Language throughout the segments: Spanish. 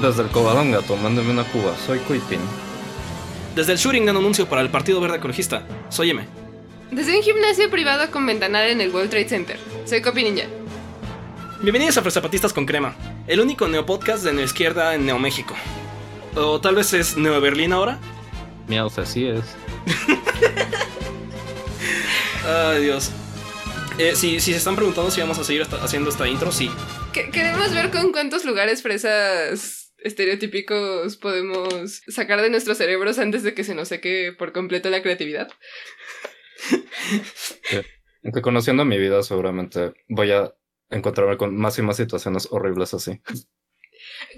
Desde el Covadonga, tomándome una cuba, soy Kuipin. Desde el shooting un anuncio para el Partido Verde Ecologista, soy M. Desde un gimnasio privado con ventanal en el World Trade Center, soy Copi Ninja. Bienvenidos a Fresapatistas con Crema, el único neopodcast de Neoizquierda en Neoméxico. O tal vez es Neo Berlín ahora. Miau, así es. Ay, Dios. Eh, si, si se están preguntando si vamos a seguir haciendo esta intro, sí. Que- queremos ver con cuántos lugares fresas estereotípicos podemos sacar de nuestros cerebros antes de que se nos seque por completo la creatividad. Aunque conociendo mi vida, seguramente voy a encontrarme con más y más situaciones horribles así.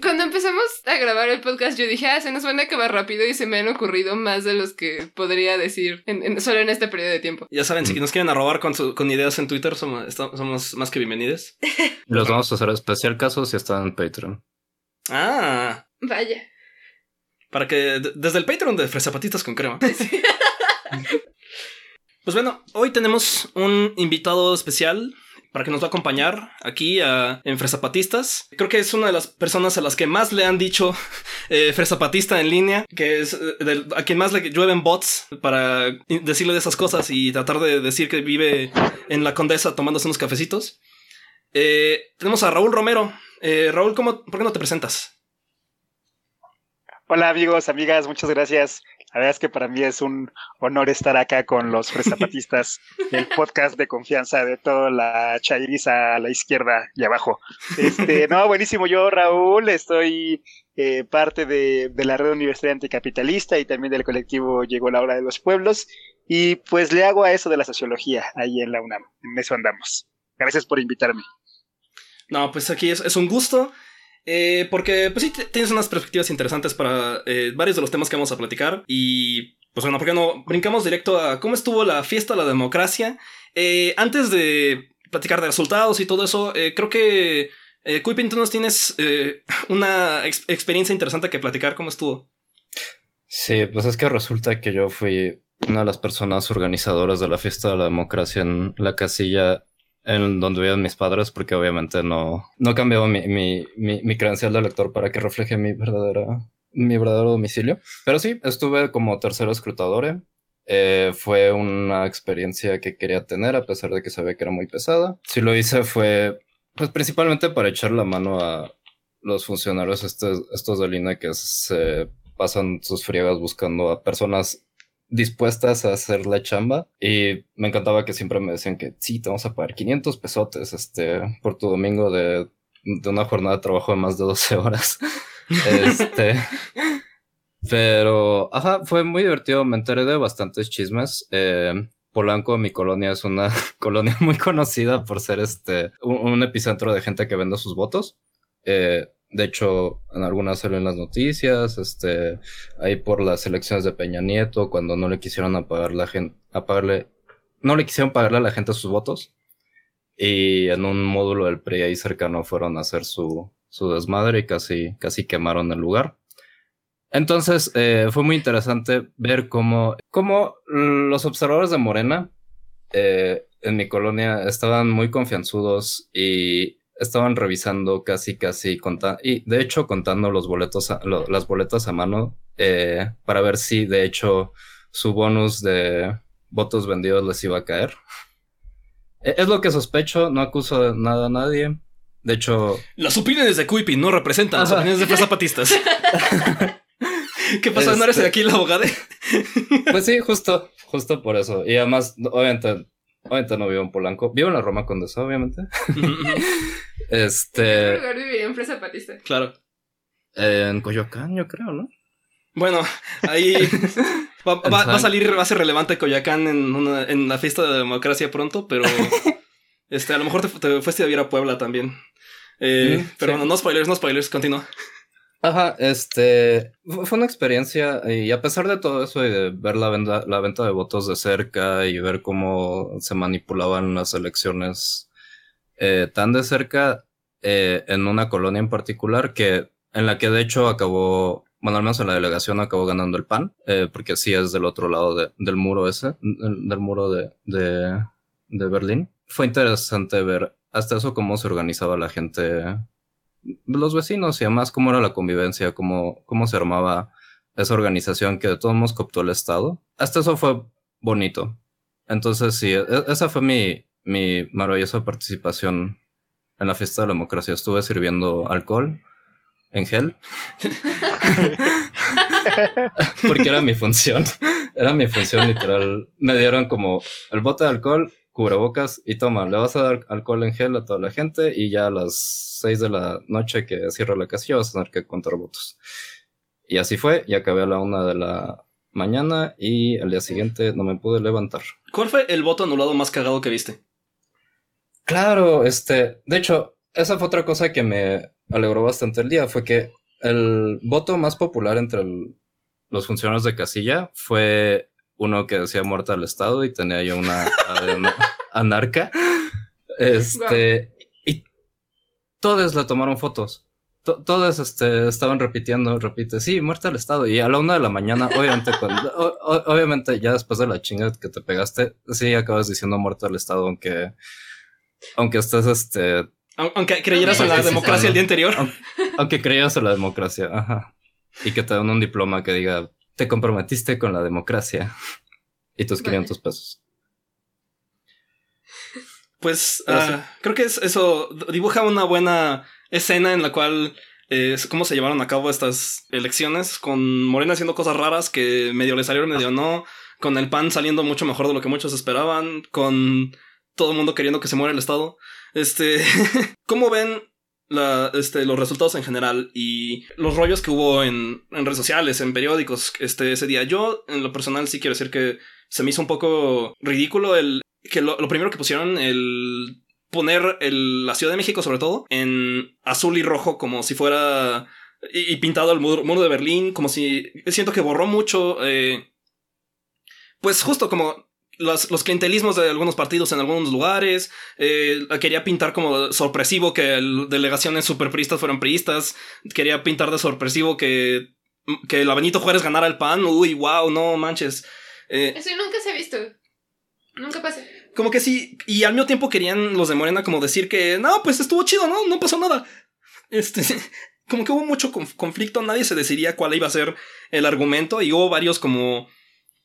Cuando empezamos a grabar el podcast, yo dije, ah, se nos van a acabar rápido y se me han ocurrido más de los que podría decir en- en- solo en este periodo de tiempo. Ya saben, si nos quieren arrobar con, su- con ideas en Twitter, somos, somos más que bienvenidos. Los vamos a hacer especial caso si están en Patreon. Ah, Vaya. para que desde el Patreon de Fresapatistas con Crema. Pues bueno, hoy tenemos un invitado especial para que nos va a acompañar aquí a- en Fresapatistas. Creo que es una de las personas a las que más le han dicho eh, Fresapatista en línea, que es eh, a quien más le llueven bots para decirle de esas cosas y tratar de decir que vive en la Condesa tomándose unos cafecitos. Eh, tenemos a Raúl Romero. Eh, Raúl, ¿cómo, ¿por qué no te presentas? Hola amigos, amigas, muchas gracias. La verdad es que para mí es un honor estar acá con los Fresapatistas, el podcast de confianza de toda la chairiza a la izquierda y abajo. Este, no, buenísimo. Yo, Raúl, estoy eh, parte de, de la red universitaria anticapitalista y también del colectivo Llegó la hora de los pueblos. Y pues le hago a eso de la sociología ahí en la UNAM. En eso andamos. Gracias por invitarme. No, pues aquí es, un gusto. eh, porque, pues sí, tienes unas perspectivas interesantes para eh, varios de los temas que vamos a platicar. Y, pues bueno, ¿por qué no brincamos directo a cómo estuvo la fiesta de la democracia? Eh, antes de platicar de resultados y todo eso, eh, creo que, eh, tú nos tienes una ex- experiencia interesante que platicar. ¿Cómo estuvo? Sí, pues es que resulta que yo fui una de las personas organizadoras de la fiesta de la democracia en la casilla en donde vivían mis padres, porque obviamente no, no cambiaba mi, mi, mi, mi credencial de elector para que refleje mi verdadera, mi verdadero domicilio. Pero sí, estuve como tercero escrutador. Eh, fue una experiencia que quería tener, a pesar de que sabía que era muy pesada. Si lo hice fue, pues principalmente para echar la mano a los funcionarios estos, estos del INE que se pasan sus friegas buscando a personas dispuestas a hacer la chamba y me encantaba que siempre me decían que sí, te vamos a pagar 500 pesotes este, por tu domingo de, de una jornada de trabajo de más de 12 horas. este, pero, ajá, fue muy divertido, me enteré de bastantes chismes. Eh, Polanco, mi colonia, es una colonia muy conocida por ser este, un, un epicentro de gente que vende sus votos. Eh, de hecho, en algunas salen las noticias, este, ahí por las elecciones de Peña Nieto, cuando no le quisieron apagar la gente, apagarle, no le quisieron pagarle a la gente sus votos. Y en un módulo del PRI ahí cercano fueron a hacer su, su desmadre y casi, casi quemaron el lugar. Entonces, eh, fue muy interesante ver cómo, cómo los observadores de Morena eh, en mi colonia estaban muy confianzudos y estaban revisando casi, casi, y de hecho contando los boletos, a- lo- las boletas a mano eh, para ver si de hecho su bonus de votos vendidos les iba a caer. Eh, Es lo que sospecho, no acuso nada a nadie. De hecho, Las opiniones de Kuipin no representan las opiniones de Fresapatistas. ¿Qué pasó? ¿No eres Este- aquí el abogado? Pues sí, justo, justo por eso. Y además, obviamente, obviamente no vivo en Polanco. Vivo en la Roma Condesa, obviamente. ¿En qué Este, lugar viviría un fresa patista? claro. en Coyoacán, yo creo, ¿no? Bueno, ahí va, va- va a salir va a ser relevante Coyacán en, una, en la fiesta de la democracia pronto, pero este, a lo mejor te, te fuiste a vivir a Puebla también. Eh, pero sí. bueno, no spoilers, no spoilers, continúa. Ajá, este, fu- fue una experiencia y a pesar de todo eso y de ver la venta, la venta de votos de cerca y ver cómo se manipulaban las elecciones eh, tan de cerca eh, en una colonia en particular que en la que de hecho acabó, bueno, al menos en la delegación acabó ganando el PAN, eh, porque sí es del otro lado de- del muro ese, del, del muro de, de, de Berlín. Fue interesante ver hasta eso cómo se organizaba la gente los vecinos y además cómo era la convivencia, cómo, cómo se armaba esa organización que de todos modos cooptó el Estado. Hasta eso fue bonito. Entonces, sí, e, esa fue mi, mi maravillosa participación en la fiesta de la democracia. Estuve sirviendo alcohol en gel. Porque era mi función. Era mi función literal. Me dieron como el bote de alcohol, cubrebocas y toma, le vas a dar alcohol en gel a toda la gente y ya a las 6 de la noche que cierra la casilla vas a tener que contar votos. Y así fue, y acabé a la una de la mañana y al día siguiente no me pude levantar. ¿Cuál fue el voto anulado más cagado que viste? Claro, este, de hecho, esa fue otra cosa que me alegró bastante el día, fue que el voto más popular entre los funcionarios de casilla fue uno que decía muerta al Estado y tenía yo una, anarca. Este, y todos le tomaron fotos. todos este, estaban repitiendo, repite, sí, muerta al Estado. Y a la una de la mañana, obviamente, obviamente ya después de la chinga que te pegaste, sí acabas diciendo muerta al Estado, aunque, aunque estés este, aunque creyeras en la democracia el día anterior. Aunque, creyeras en la democracia, ajá. Y que te dan un diploma que diga, te comprometiste con la democracia. Y tus 500 pesos. Pues ah, creo que eso dibuja una buena escena en la cual es cómo se llevaron a cabo estas elecciones, con Morena haciendo cosas raras que medio le salieron, medio no, con el PAN saliendo mucho mejor de lo que muchos esperaban, con todo el mundo queriendo que se muera el Estado. Este, ¿cómo ven este, los resultados en general y los rollos que hubo en, en, redes sociales, en periódicos este, ese día? Yo, en lo personal, sí quiero decir que se me hizo un poco ridículo el que lo, primero que pusieron, el poner el, la Ciudad de México, sobre todo, en azul y rojo, como si fuera. Y, pintado el muro, de Berlín, como si. Siento que borró mucho. Eh, pues justo como los, los, clientelismos de algunos partidos en algunos lugares. Eh, quería pintar como sorpresivo que delegaciones superpristas fueran priistas. Quería pintar de sorpresivo que, que la Benito Juárez ganara el pan. Uy, wow, no manches. Eh, Eso nunca se ha visto. Nunca pasa. Como que sí. Y al mismo tiempo querían los de Morena como decir que no, pues estuvo chido, ¿no? No pasó nada. Este. Como que hubo mucho conflicto, nadie se decidía cuál iba a ser el argumento y hubo varios como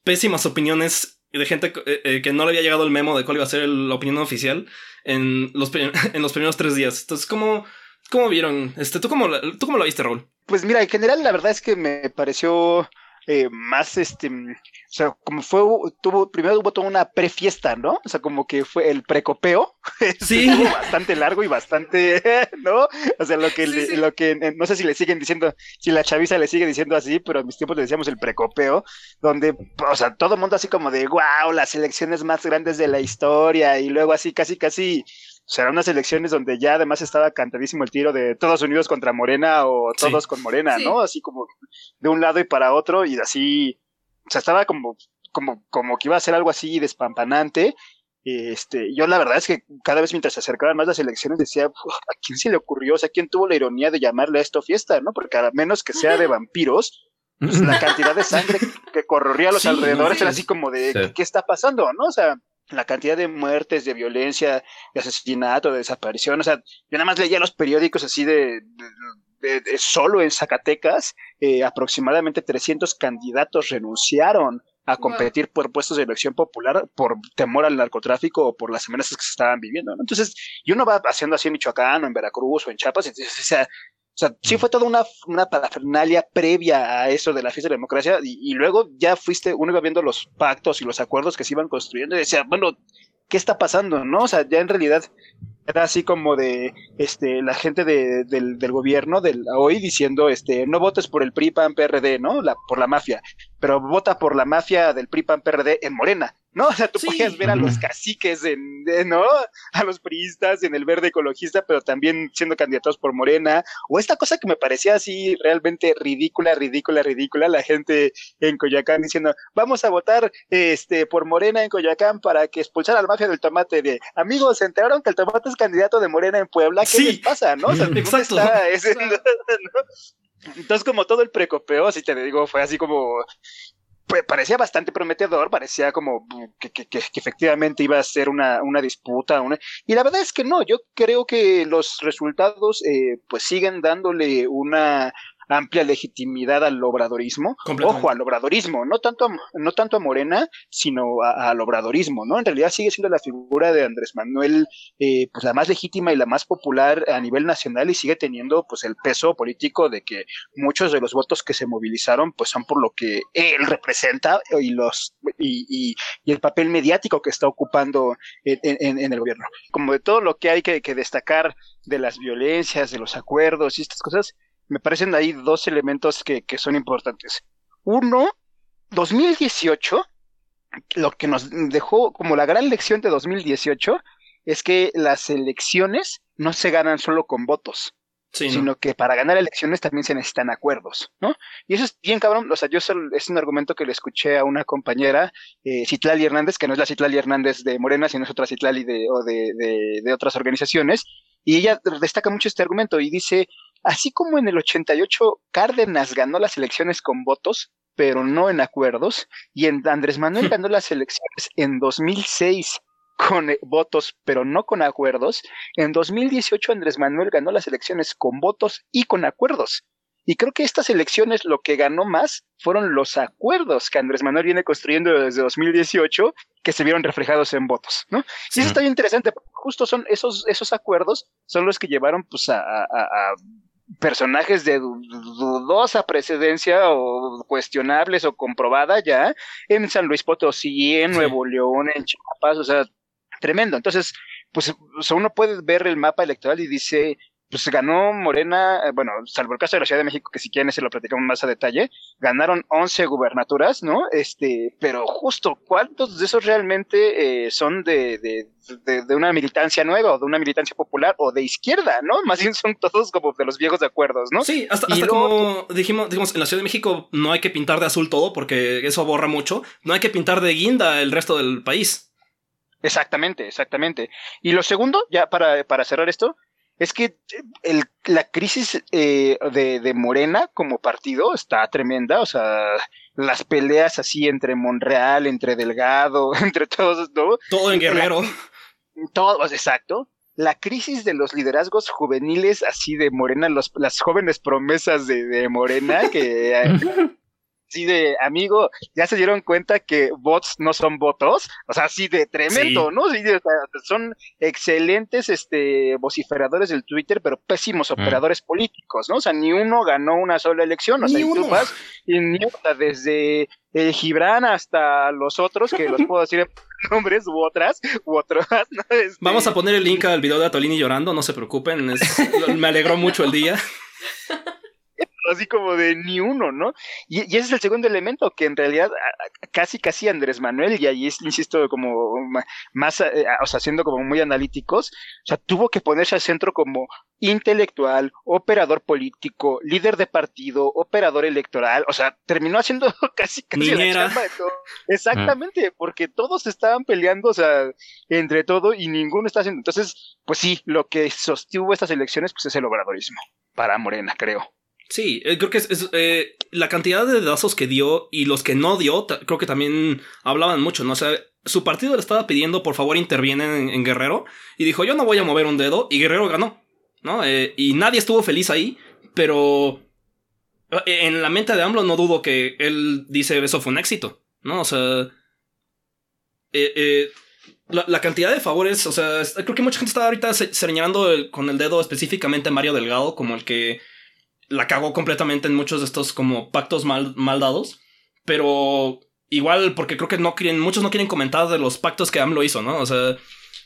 pésimas opiniones de gente eh, eh, que no le había llegado el memo de cuál iba a ser la opinión oficial en los, en los primeros tres días. Entonces, ¿cómo, cómo vieron? Este, ¿tú, cómo, ¿Tú cómo lo viste, Raúl? Pues mira, en general la verdad es que me pareció eh, más este, o sea, como fue, tuvo, primero hubo toda una prefiesta, ¿no? O sea, como que fue el precopeo, sí, bastante largo y bastante, ¿no? O sea, lo que, lo que, eh, no sé si le siguen diciendo, si la chaviza le sigue diciendo así, pero en mis tiempos le decíamos el precopeo, donde, o sea, todo el mundo así como de, wow, las elecciones más grandes de la historia, y luego así, casi, casi serán unas elecciones donde ya además estaba cantadísimo el tiro de todos unidos contra Morena o todos con Morena, ¿no? Así como de un lado y para otro y así, o sea, estaba como, como, como que iba a ser algo así despampanante. Este, yo la verdad es que cada vez mientras se acercaban más las elecciones decía, ¿a quién se le ocurrió? O sea, ¿quién tuvo la ironía de llamarle a esto fiesta, no? Porque a menos que sea de vampiros, pues la cantidad de sangre que corría a los alrededores era así como de, ¿qué está pasando, no? O sea, la cantidad de muertes, de violencia, de asesinato, de desaparición. O sea, yo nada más leía los periódicos así de, solo en Zacatecas, eh, aproximadamente 300 candidatos renunciaron a competir por puestos de elección popular por temor al narcotráfico o por las amenazas que se estaban viviendo. Entonces, y uno va haciendo así en Michoacán o en Veracruz o en Chiapas, entonces, o sea, o sea, sí fue toda una, una parafernalia previa a eso de la fiesta de la democracia y, luego ya fuiste, uno iba viendo los pactos y los acuerdos que se iban construyendo y decía, bueno, ¿qué está pasando? ¿No? O sea, ya en realidad era así como de este la gente de, del, del, gobierno del hoy diciendo este no votes por el PRI PAN PRD, ¿no? La, por la mafia, pero vota por la mafia del PRI PAN PRD en Morena. ¿no? O sea, tú podías ver a los caciques, en, ¿no? A los priistas en el verde ecologista, pero también siendo candidatos por Morena, o esta cosa que me parecía así realmente ridícula, ridícula, ridícula, la gente en Coyoacán diciendo, vamos a votar este por Morena en Coyoacán para que expulsar al mafia del tomate de, amigos, se enteraron que el tomate es candidato de Morena en Puebla, ¿qué les pasa, no? O sea, Exacto. Entonces, como todo el precopeo, así te digo, fue así como pues, parecía bastante prometedor, parecía como que, que, que, efectivamente iba a ser una, una disputa. Una... Y la verdad es que no, yo creo que los resultados eh, pues siguen dándole una amplia legitimidad al obradorismo. Ojo, al obradorismo, no tanto a, no tanto a Morena, sino al obradorismo, ¿no? En realidad sigue siendo la figura de Andrés Manuel, eh, pues la más legítima y la más popular a nivel nacional y sigue teniendo pues el peso político de que muchos de los votos que se movilizaron pues son por lo que él representa y los y, y, el papel mediático que está ocupando en, en, el gobierno. Como de todo lo que hay que, que destacar de las violencias, de los acuerdos y estas cosas, me parecen ahí dos elementos que, que son importantes. Uno, 2018, lo que nos dejó como la gran lección de 2018 es que las elecciones no se ganan solo con votos, sino que para ganar elecciones también se necesitan acuerdos, ¿no? Y eso es bien cabrón, o sea, yo es un argumento que le escuché a una compañera, eh, Citlali Hernández, que no es la Citlali Hernández de Morena, sino es otra Citlali de, o de, de, de otras organizaciones, y ella destaca mucho este argumento y dice, Así como en el 88 Cárdenas ganó las elecciones con votos, pero no en acuerdos, y en Andrés Manuel ganó las elecciones en 2006 con eh, votos, pero no con acuerdos, en 2018 Andrés Manuel ganó las elecciones con votos y con acuerdos. Y creo que estas elecciones lo que ganó más fueron los acuerdos que Andrés Manuel viene construyendo desde 2018 que se vieron reflejados en votos, ¿no? Sí, eso está bien interesante, justo son esos, esos acuerdos son los que llevaron pues a personajes de dudosa precedencia o cuestionables o comprobada ya en San Luis Potosí, en Nuevo León, en Chiapas, o sea, tremendo. Entonces, pues uno puede ver el mapa electoral y dice, pues ganó Morena, eh, bueno, salvo el caso de la Ciudad de México, que si quieren se lo platicamos más a detalle, ganaron 11 gubernaturas, ¿no? Este, pero justo, ¿cuántos de esos realmente eh, son de, de, de, una militancia nueva o de una militancia popular o de izquierda, ¿no? Más bien son todos como de los viejos de acuerdos, ¿no? Sí, hasta, como dijimos, dijimos, en la Ciudad de México no hay que pintar de azul todo porque eso borra mucho, no hay que pintar de guinda el resto del país. Exactamente, exactamente. Y lo segundo, ya para, para cerrar esto, es que el, la crisis eh, de, de, Morena como partido está tremenda, o sea, las peleas así entre Monreal, entre Delgado, entre todos, ¿no? Todo en Guerrero. todo, exacto. La crisis de los liderazgos juveniles así de Morena, los, las jóvenes promesas de, de Morena que sí de amigo, ya se dieron cuenta que bots no son votos, o sea, así de tremendo, ¿no? Sí, son excelentes este vociferadores del Twitter, pero pésimos mm. operadores políticos, ¿no? O sea, ni uno ganó una sola elección, o sea, y tú vas, y ni, desde eh, Gibran hasta los otros, que los puedo decir nombres u otras, u otras. Este, Vamos a poner el link al video de Atolini llorando, no se preocupen, me alegró mucho el día. así como de ni uno, ¿no? Y, ese es el segundo elemento, que en realidad casi, casi Andrés Manuel, y ahí insisto, como más, eh, o sea, siendo como muy analíticos, o sea, tuvo que ponerse al centro como intelectual, operador político, líder de partido, operador electoral, o sea, terminó haciendo casi, casi la chamba de todo. Exactamente, porque todos estaban peleando, o sea, entre todo y ninguno está haciendo. Entonces, pues sí, lo que sostuvo estas elecciones, pues es el obradorismo para Morena, creo. Sí, eh, creo que eh, la cantidad de dedazos que dio y los que no dio, creo que también hablaban mucho, ¿no? O sea, su partido le estaba pidiendo por favor interviene en, Guerrero y dijo yo no voy a mover un dedo y Guerrero ganó, ¿no? Eh, y nadie estuvo feliz ahí, pero en la mente de AMLO no dudo que él dice eso fue un éxito, ¿no? O sea, la, la, cantidad de favores, o sea, creo que mucha gente está ahorita señalando con el dedo específicamente a Mario Delgado como el que la cagó completamente en muchos de estos como pactos mal, mal dados. Pero igual, porque creo que no quieren, muchos no quieren comentar de los pactos que AMLO hizo, ¿no? O sea,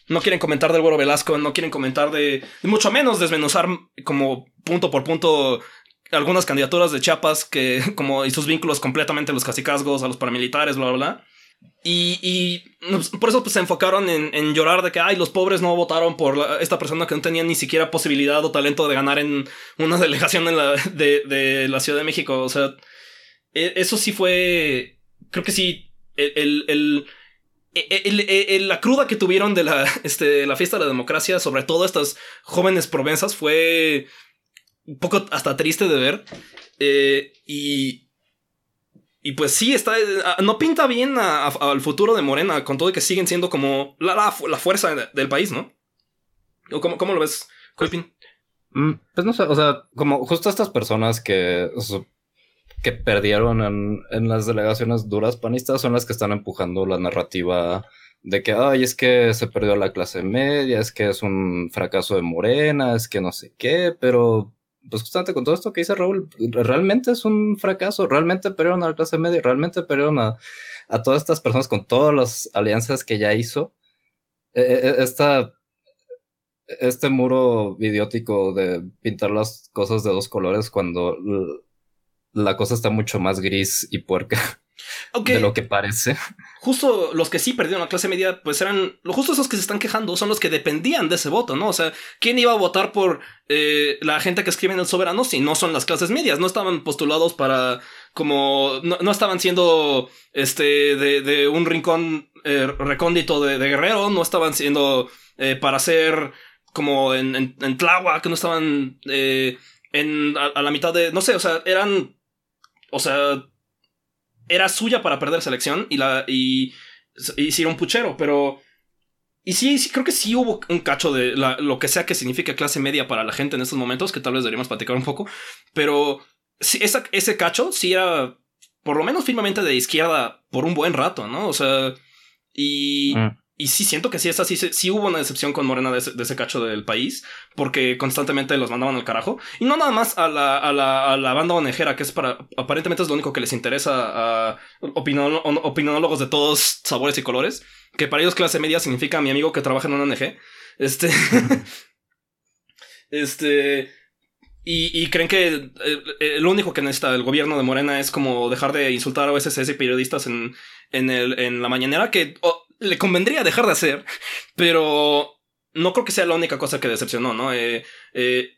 no quieren comentar del Güero Velasco, no quieren comentar de, mucho menos desmenuzar como punto por punto algunas candidaturas de Chiapas que, como, y sus vínculos completamente a los casicazgos, a los paramilitares, bla, bla, bla. Y, pues, por eso pues, se enfocaron en, llorar de que, ay, los pobres no votaron por esta persona que no tenía ni siquiera posibilidad o talento de ganar en una delegación de, la Ciudad de México. O sea, e, eso sí fue, creo que sí, el, el, el la cruda que tuvieron de la, este, la fiesta de la democracia, sobre todo estas jóvenes provenzas, fue un poco hasta triste de ver. Eh, y, y pues sí, está, no pinta bien al futuro de Morena, con todo que siguen siendo como la, la, fuerza del país, ¿no? ¿Cómo, cómo lo ves, Colpin? Mm, pues no sé, o sea, como justo estas personas que, que perdieron en, las delegaciones duras panistas son las que están empujando la narrativa de que, ay, es que se perdió la clase media, es que es un fracaso de Morena, es que no sé qué, pero pues justamente con todo esto que dice Raúl, realmente es un fracaso, realmente perdieron a la clase media, realmente perdieron a, a todas estas personas con todas las alianzas que ya hizo. E, e, e, esta este muro idiótico de pintar las cosas de dos colores cuando la cosa está mucho más gris y puerca de lo que parece. Justo los que sí perdieron la clase media, pues eran, justo esos que se están quejando son los que dependían de ese voto, ¿no? O sea, ¿quién iba a votar por eh, la gente que escribe en el soberano si no son las clases medias? No estaban postulados para, como, no, estaban siendo, este, de, un rincón eh, recóndito de, guerrero, no estaban siendo eh, para ser como en, en, en Tláhuac, no estaban en, a, la mitad de, no sé, o sea, eran, o sea, era suya para perder selección y la, y, hicieron puchero, pero... Y sí, sí, creo que sí hubo un cacho de lo que sea que signifique clase media para la gente en estos momentos, que tal vez deberíamos platicar un poco, pero sí, esa, ese cacho sí era por lo menos firmemente de izquierda por un buen rato, ¿no? O sea, y... Mm. Y sí siento que sí es así, sí, hubo una decepción con Morena de ese, cacho del país, porque constantemente los mandaban al carajo. Y no nada más a la, a la, a la banda onejera, que es para, aparentemente es lo único que les interesa a opinólogos de todos sabores y colores, que para ellos clase media significa mi amigo que trabaja en una ONG. Este... este... Y, creen que eh, eh, lo único que necesita el gobierno de Morena es como dejar de insultar a OSS y periodistas en, en, el, en la mañanera, que le convendría dejar de hacer, pero no creo que sea la única cosa que decepcionó, ¿no? Eh, eh,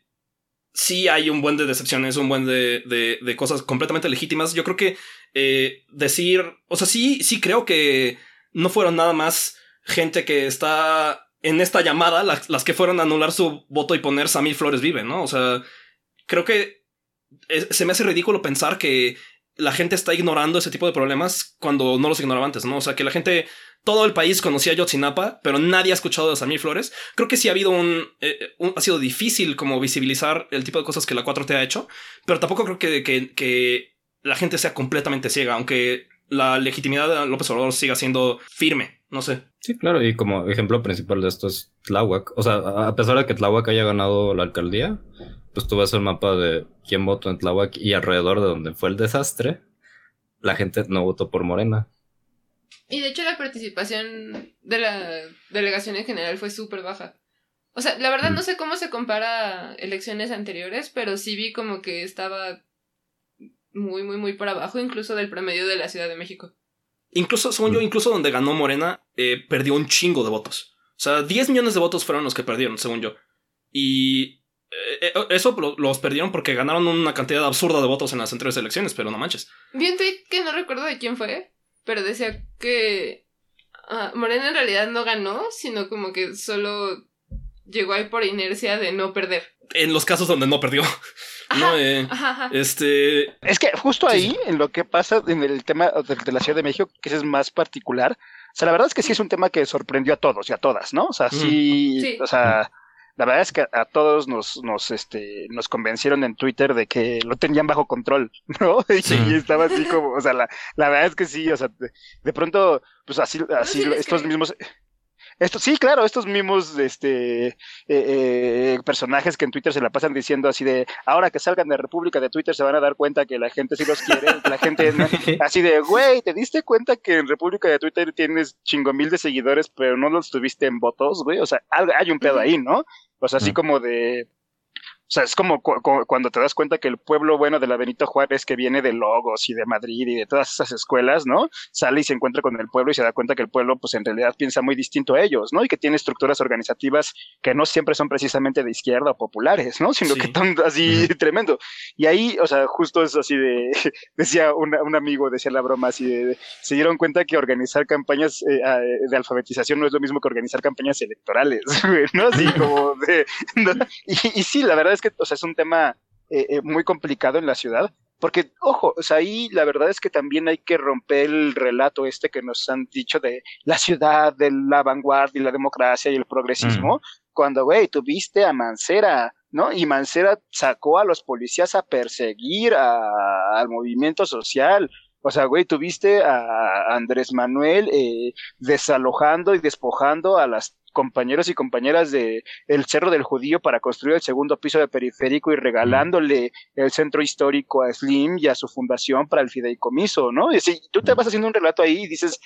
sí hay un buen de decepciones, un buen de, de, cosas completamente legítimas. Yo creo que eh, decir, o sea, sí, sí creo que no fueron nada más gente que está en esta llamada, las, que fueron a anular su voto y poner Samir Flores vive, ¿no? O sea, creo que se me hace ridículo pensar que la gente está ignorando ese tipo de problemas cuando no los ignoraba antes, ¿no? O sea, que la gente todo el país conocía a Yotzinapa, pero nadie ha escuchado de Samir Flores. Creo que sí ha habido eh, un, Ha sido difícil como visibilizar el tipo de cosas que la 4T ha hecho, pero tampoco creo que, que, la gente sea completamente ciega, aunque la legitimidad de López Obrador siga siendo firme. No sé. Sí, claro, y como ejemplo principal de esto es Tláhuac. O sea, a pesar de que Tláhuac haya ganado la alcaldía, pues tú ves el mapa de quién votó en Tláhuac y alrededor de donde fue el desastre, la gente no votó por Morena. Y de hecho la participación de la delegación en general fue súper baja. O sea, la verdad no sé cómo se compara a elecciones anteriores, pero sí vi como que estaba muy, muy, muy por abajo, incluso del promedio de la Ciudad de México. Incluso, según yo, incluso donde ganó Morena, eh, perdió un chingo de votos. O sea, 10 millones de votos fueron los que perdieron, según yo. Y eso los perdieron porque ganaron una cantidad absurda de votos en las anteriores elecciones, pero no manches. Vi un tweet que no recuerdo de quién fue, pero decía que ah, Morena en realidad no ganó, sino como que solo llegó ahí por inercia de no perder. En los casos donde no perdió. no, eh, este. Es que justo ahí, en lo que pasa en el tema de, la Ciudad de México, que es más particular, o sea, la verdad es que sí es un tema que sorprendió a todos y a todas, ¿no? O sea, sí, sí. o sea, la verdad es que a, todos nos, nos, este, nos convencieron en Twitter de que lo tenían bajo control, ¿no? Y, estaba así como, o sea, la, la, verdad es que sí, o sea, de, pronto, pues así, así estos mismos, esto, sí, claro, estos mismos este, eh, eh, personajes que en Twitter se la pasan diciendo así de, ahora que salgan de República de Twitter se van a dar cuenta que la gente sí los quiere, la gente así de, güey, ¿te diste cuenta que en República de Twitter tienes chingo mil de seguidores, pero no los tuviste en votos, güey? O sea, hay un pedo ahí, ¿no? Sea, así como de, o sea, es como cuando te das cuenta que el pueblo bueno de la Benito Juárez, que viene de Logos y de Madrid y de todas esas escuelas, ¿no? Sale y se encuentra con el pueblo y se da cuenta que el pueblo, pues en realidad piensa muy distinto a ellos, ¿no? Y que tiene estructuras organizativas que no siempre son precisamente de izquierda o populares, ¿no? Sino que están así tremendo. Y ahí, o sea, justo es así de, decía un amigo, decía la broma así de, se dieron cuenta que organizar campañas eh, de alfabetización no es lo mismo que organizar campañas electorales, ¿no? Así como de, y, y sí, la verdad es que, o sea, es un tema eh, eh, muy complicado en la ciudad, Porque, ojo, o sea, ahí la verdad es que también hay que romper el relato este que nos han dicho de la ciudad, de la vanguardia y la democracia y el progresismo, cuando, güey, tuviste a Mancera, ¿no? Y Mancera sacó a los policías a perseguir al movimiento social. O sea, güey, tuviste a Andrés Manuel eh, desalojando y despojando a las compañeros y compañeras de el Cerro del Judío para construir el segundo piso de periférico y regalándole el centro histórico a Slim y a su fundación para el fideicomiso, ¿no? Y tú te vas haciendo un relato ahí y dices,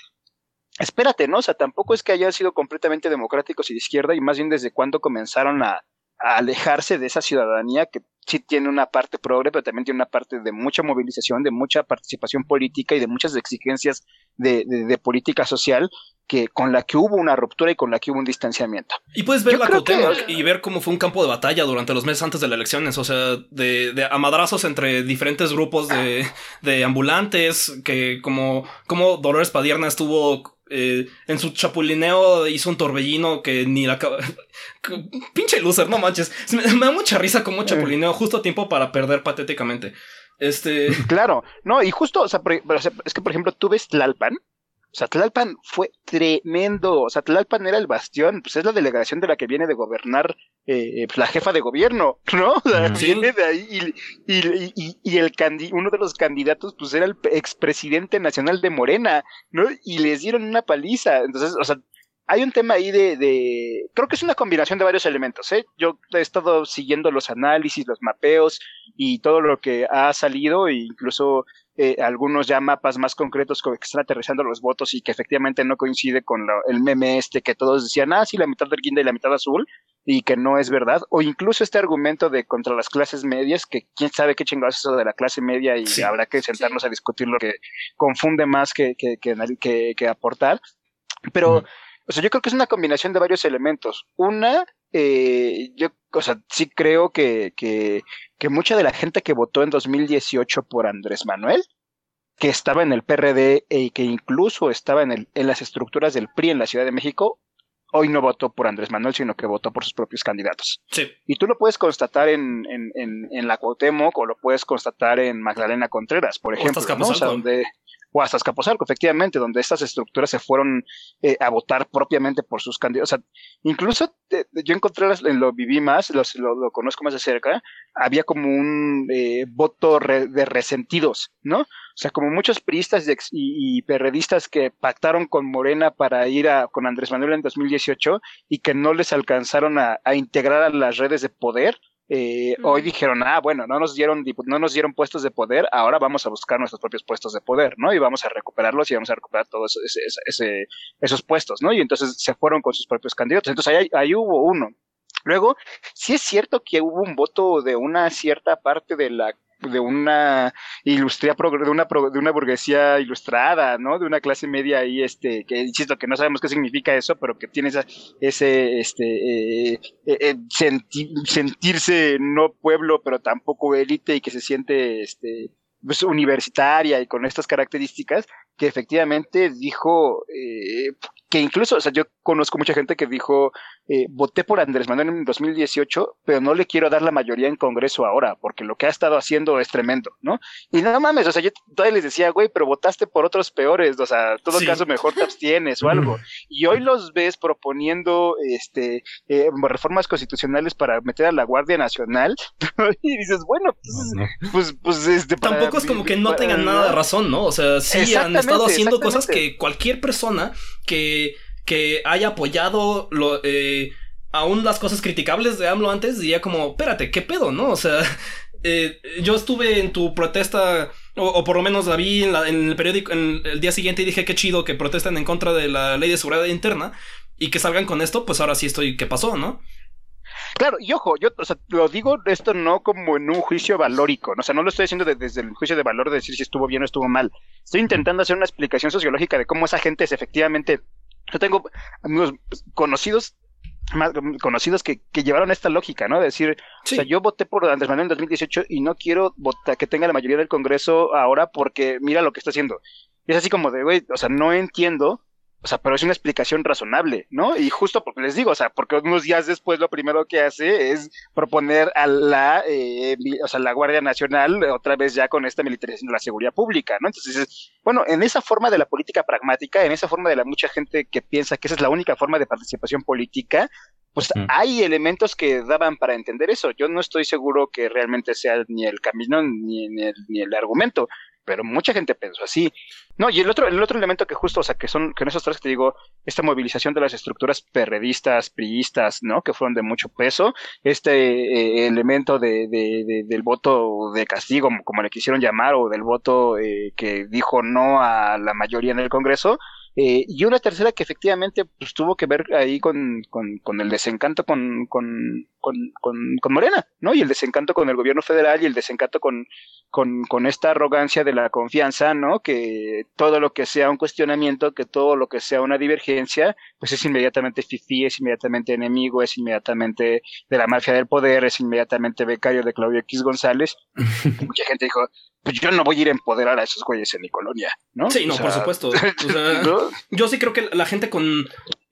espérate, ¿no? O sea, tampoco es que hayan sido completamente democráticos y de izquierda y más bien desde cuando comenzaron a, a alejarse de esa ciudadanía que sí tiene una parte progre, pero también tiene una parte de mucha movilización, de mucha participación política y de muchas exigencias de, de, política social que con la que hubo una ruptura y con la que hubo un distanciamiento. Y puedes ver la Cuauhtémoc y ver cómo fue un campo de batalla durante los meses antes de las elecciones, o sea, de, de amadrazos entre diferentes grupos de, de ambulantes, que como, como Dolores Padierna estuvo eh, en su chapulineo hizo un torbellino que ni la... Pinche loser, no manches. Me, da mucha risa como chapulineo justo a tiempo para perder patéticamente. Este... Claro, no, y justo, o sea, es que por ejemplo tú ves Tlalpan o sea, Tlalpan fue tremendo. O sea, Tlalpan era el bastión, pues es la delegación de la que viene de gobernar eh, pues, la jefa de gobierno, ¿no? O sea, viene de ahí y, y, y, el uno de los candidatos, pues era el expresidente nacional de Morena, ¿no? Y les dieron una paliza. Entonces, o sea, hay un tema ahí de, de, creo que es una combinación de varios elementos, ¿eh? Yo he estado siguiendo los análisis, los mapeos y todo lo que ha salido, e incluso eh, algunos ya mapas más concretos que están aterrizando los votos y que efectivamente no coincide con el meme este que todos decían, ah, sí, la mitad del guinda y la mitad azul, y que no es verdad, o incluso este argumento de contra las clases medias, que quién sabe qué chingados es eso de la clase media y habrá que sentarnos a discutir lo que confunde más que, que, que, que aportar. Pero, o sea, yo creo que es una combinación de varios elementos. Una, eh, yo, o sea, sí creo que, que, que mucha de la gente que votó en 2018 por Andrés Manuel, que estaba en el PRD y que incluso estaba en, el, en las estructuras del PRI en la Ciudad de México, hoy no votó por Andrés Manuel, sino que votó por sus propios candidatos. Sí. Y tú lo puedes constatar en, en, en, en la Cuauhtémoc o lo puedes constatar en Magdalena Contreras, por ejemplo, ¿no? o sea, donde, o hasta Escaposalco, efectivamente, donde estas estructuras se fueron eh, a votar propiamente por sus candidatos. O sea, incluso eh, yo encontré, lo viví más, lo, lo, conozco más de cerca, había como un eh, voto de resentidos, ¿no? O sea, como muchos priistas y, y, que pactaron con Morena para ir a, con Andrés Manuel en 2018 y que no les alcanzaron a, a integrar a las redes de poder, eh, hoy dijeron, ah, bueno, no nos dieron no nos dieron puestos de poder, ahora vamos a buscar nuestros propios puestos de poder, ¿no? Y vamos a recuperarlos y vamos a recuperar todos ese, esos puestos, ¿no? Y entonces se fueron con sus propios candidatos. Entonces ahí, ahí hubo uno. Luego, sí es cierto que hubo un voto de una cierta parte de la de una ilustria de una de una burguesía ilustrada, ¿no? De una clase media ahí, este, que insisto que no sabemos qué significa eso, pero que tiene esa, ese, este, eh, eh, eh sentirse no pueblo, pero tampoco élite y que se siente, este, pues, universitaria y con estas características, que efectivamente dijo eh, que incluso, o sea, yo conozco mucha gente que dijo, eh, voté por Andrés Manuel en 2018, pero no le quiero dar la mayoría en Congreso ahora, porque lo que ha estado haciendo es tremendo, ¿no? Y nada mames, o sea, yo todavía les decía, güey, pero votaste por otros peores, o sea, en todo caso mejor te abstienes o algo. Y hoy los ves proponiendo, este, eh, reformas constitucionales para meter a la Guardia Nacional, y dices, bueno, pues, pues, pues, este... Tampoco es como que no tengan nada de razón, ¿no? O sea, sí han estado haciendo cosas que cualquier persona que que haya apoyado lo, eh, aún las cosas criticables de AMLO antes, diría como, espérate, ¿qué pedo, no? O sea, eh, yo estuve en tu protesta, o, por lo menos la vi en, el periódico en el día siguiente y dije, qué chido que protestan en contra de la ley de seguridad interna y que salgan con esto, pues ahora sí estoy, ¿qué pasó, no? Claro, y ojo, yo o sea, lo digo esto no como en un juicio valórico, o sea, no lo estoy haciendo desde el juicio de valor de decir si estuvo bien o estuvo mal. Estoy intentando hacer una explicación sociológica de cómo esa gente es efectivamente yo tengo amigos conocidos más conocidos que, que llevaron esta lógica, ¿no? De decir, o sea, yo voté por Andrés Manuel en 2018 y no quiero votar, que tenga la mayoría del Congreso ahora porque mira lo que está haciendo. Y es así como de, güey, o sea, no entiendo O sea, pero es una explicación razonable, ¿no? Y justo porque les digo, o sea, porque unos días después lo primero que hace es proponer a la, eh, o sea, la Guardia Nacional otra vez ya con esta militarización de la seguridad pública, ¿no? Entonces, bueno, en esa forma de la política pragmática, en esa forma de la mucha gente que piensa que esa es la única forma de participación política, pues hay elementos que daban para entender eso. Yo no estoy seguro que realmente sea ni el camino ni, el, ni el argumento, pero mucha gente pensó así. No, y el otro, el otro elemento que justo, o sea, que son, que en esos tres que te digo, esta movilización de las estructuras perredistas, priistas, ¿no? Que fueron de mucho peso, este eh, elemento de, de, del voto de castigo, como le quisieron llamar, o del voto eh, que dijo no a la mayoría en el Congreso, eh, y una tercera que efectivamente pues, tuvo que ver ahí con, con, con el desencanto con, con, con, Morena, ¿no? Y el desencanto con el gobierno federal y el desencanto con, con, esta arrogancia de la confianza, ¿no? Que todo lo que sea un cuestionamiento, que todo lo que sea una divergencia, pues es inmediatamente fifí, es inmediatamente enemigo, es inmediatamente de la mafia del poder, es inmediatamente becario de Claudio X González. Mucha gente dijo, pues yo no voy a ir a empoderar a esos güeyes en mi colonia, ¿no? Sí, no, por supuesto. Yo sí creo que la gente con.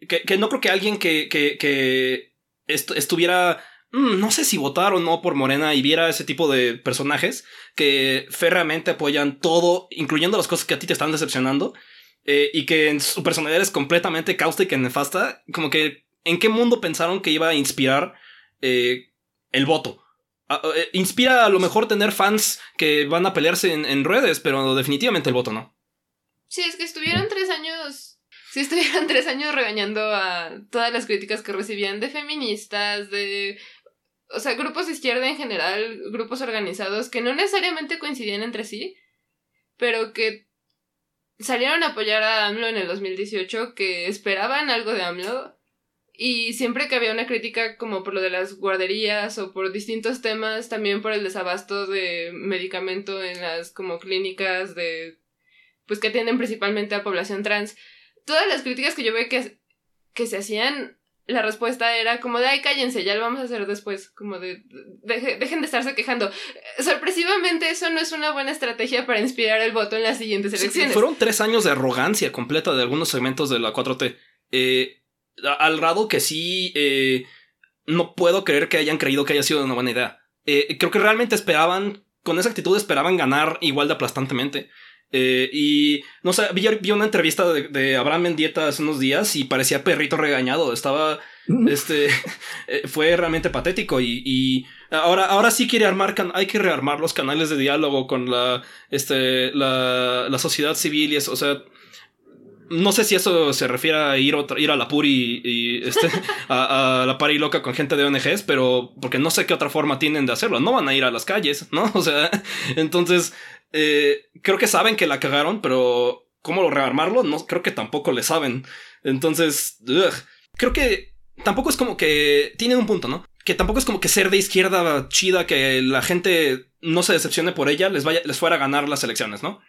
Que, no creo que alguien que, que, que estuviera. Mm, no sé si votar o no por Morena y viera ese tipo de personajes que férreamente apoyan todo, incluyendo las cosas que a ti te están decepcionando, eh, y que en su personalidad es completamente cáustica y nefasta, como que en qué mundo pensaron que iba a inspirar eh, el voto. Eh, inspira a lo mejor tener fans que van a pelearse en, redes, pero definitivamente el voto no. Sí, es que estuvieron tres años. Sí, estuvieron tres años regañando a todas las críticas que recibían de feministas, de. O sea, grupos de izquierda en general, grupos organizados que no necesariamente coincidían entre sí, pero que salieron a apoyar a AMLO en el 2018, que esperaban algo de AMLO y siempre que había una crítica como por lo de las guarderías o por distintos temas, también por el desabasto de medicamento en las como clínicas de pues que atienden principalmente a población trans, todas las críticas que yo veo que, que se hacían, la respuesta era como de ay cállense, ya lo vamos a hacer después, como de, dejen de estarse quejando. Sorpresivamente eso no es una buena estrategia para inspirar el voto en las siguientes elecciones. fueron tres años de arrogancia completa de algunos segmentos de la 4T. Eh, al grado que sí, eh, no puedo creer que hayan creído que haya sido una buena idea. Eh, creo que realmente esperaban, con esa actitud esperaban ganar igual de aplastantemente. Eh, y no sé, vi, una entrevista de, Abraham Mendieta hace unos días y parecía perrito regañado. Estaba, este, fue realmente patético y, ahora, ahora sí quiere armar, hay que rearmar los canales de diálogo con la, este, la, la sociedad civil y eso, o sea, no sé si eso se refiere a ir, ir a la puri y, este, a, la pari loca con gente de ONGs, pero porque no sé qué otra forma tienen de hacerlo. No van a ir a las calles, ¿no? O sea, entonces eh, creo que saben que la cagaron, pero cómo rearmarlo, no creo que tampoco le saben. Entonces, creo que tampoco es como que tienen un punto, ¿no? Que tampoco es como que ser de izquierda chida, que la gente no se decepcione por ella, les vaya, les fuera a ganar las elecciones, ¿no?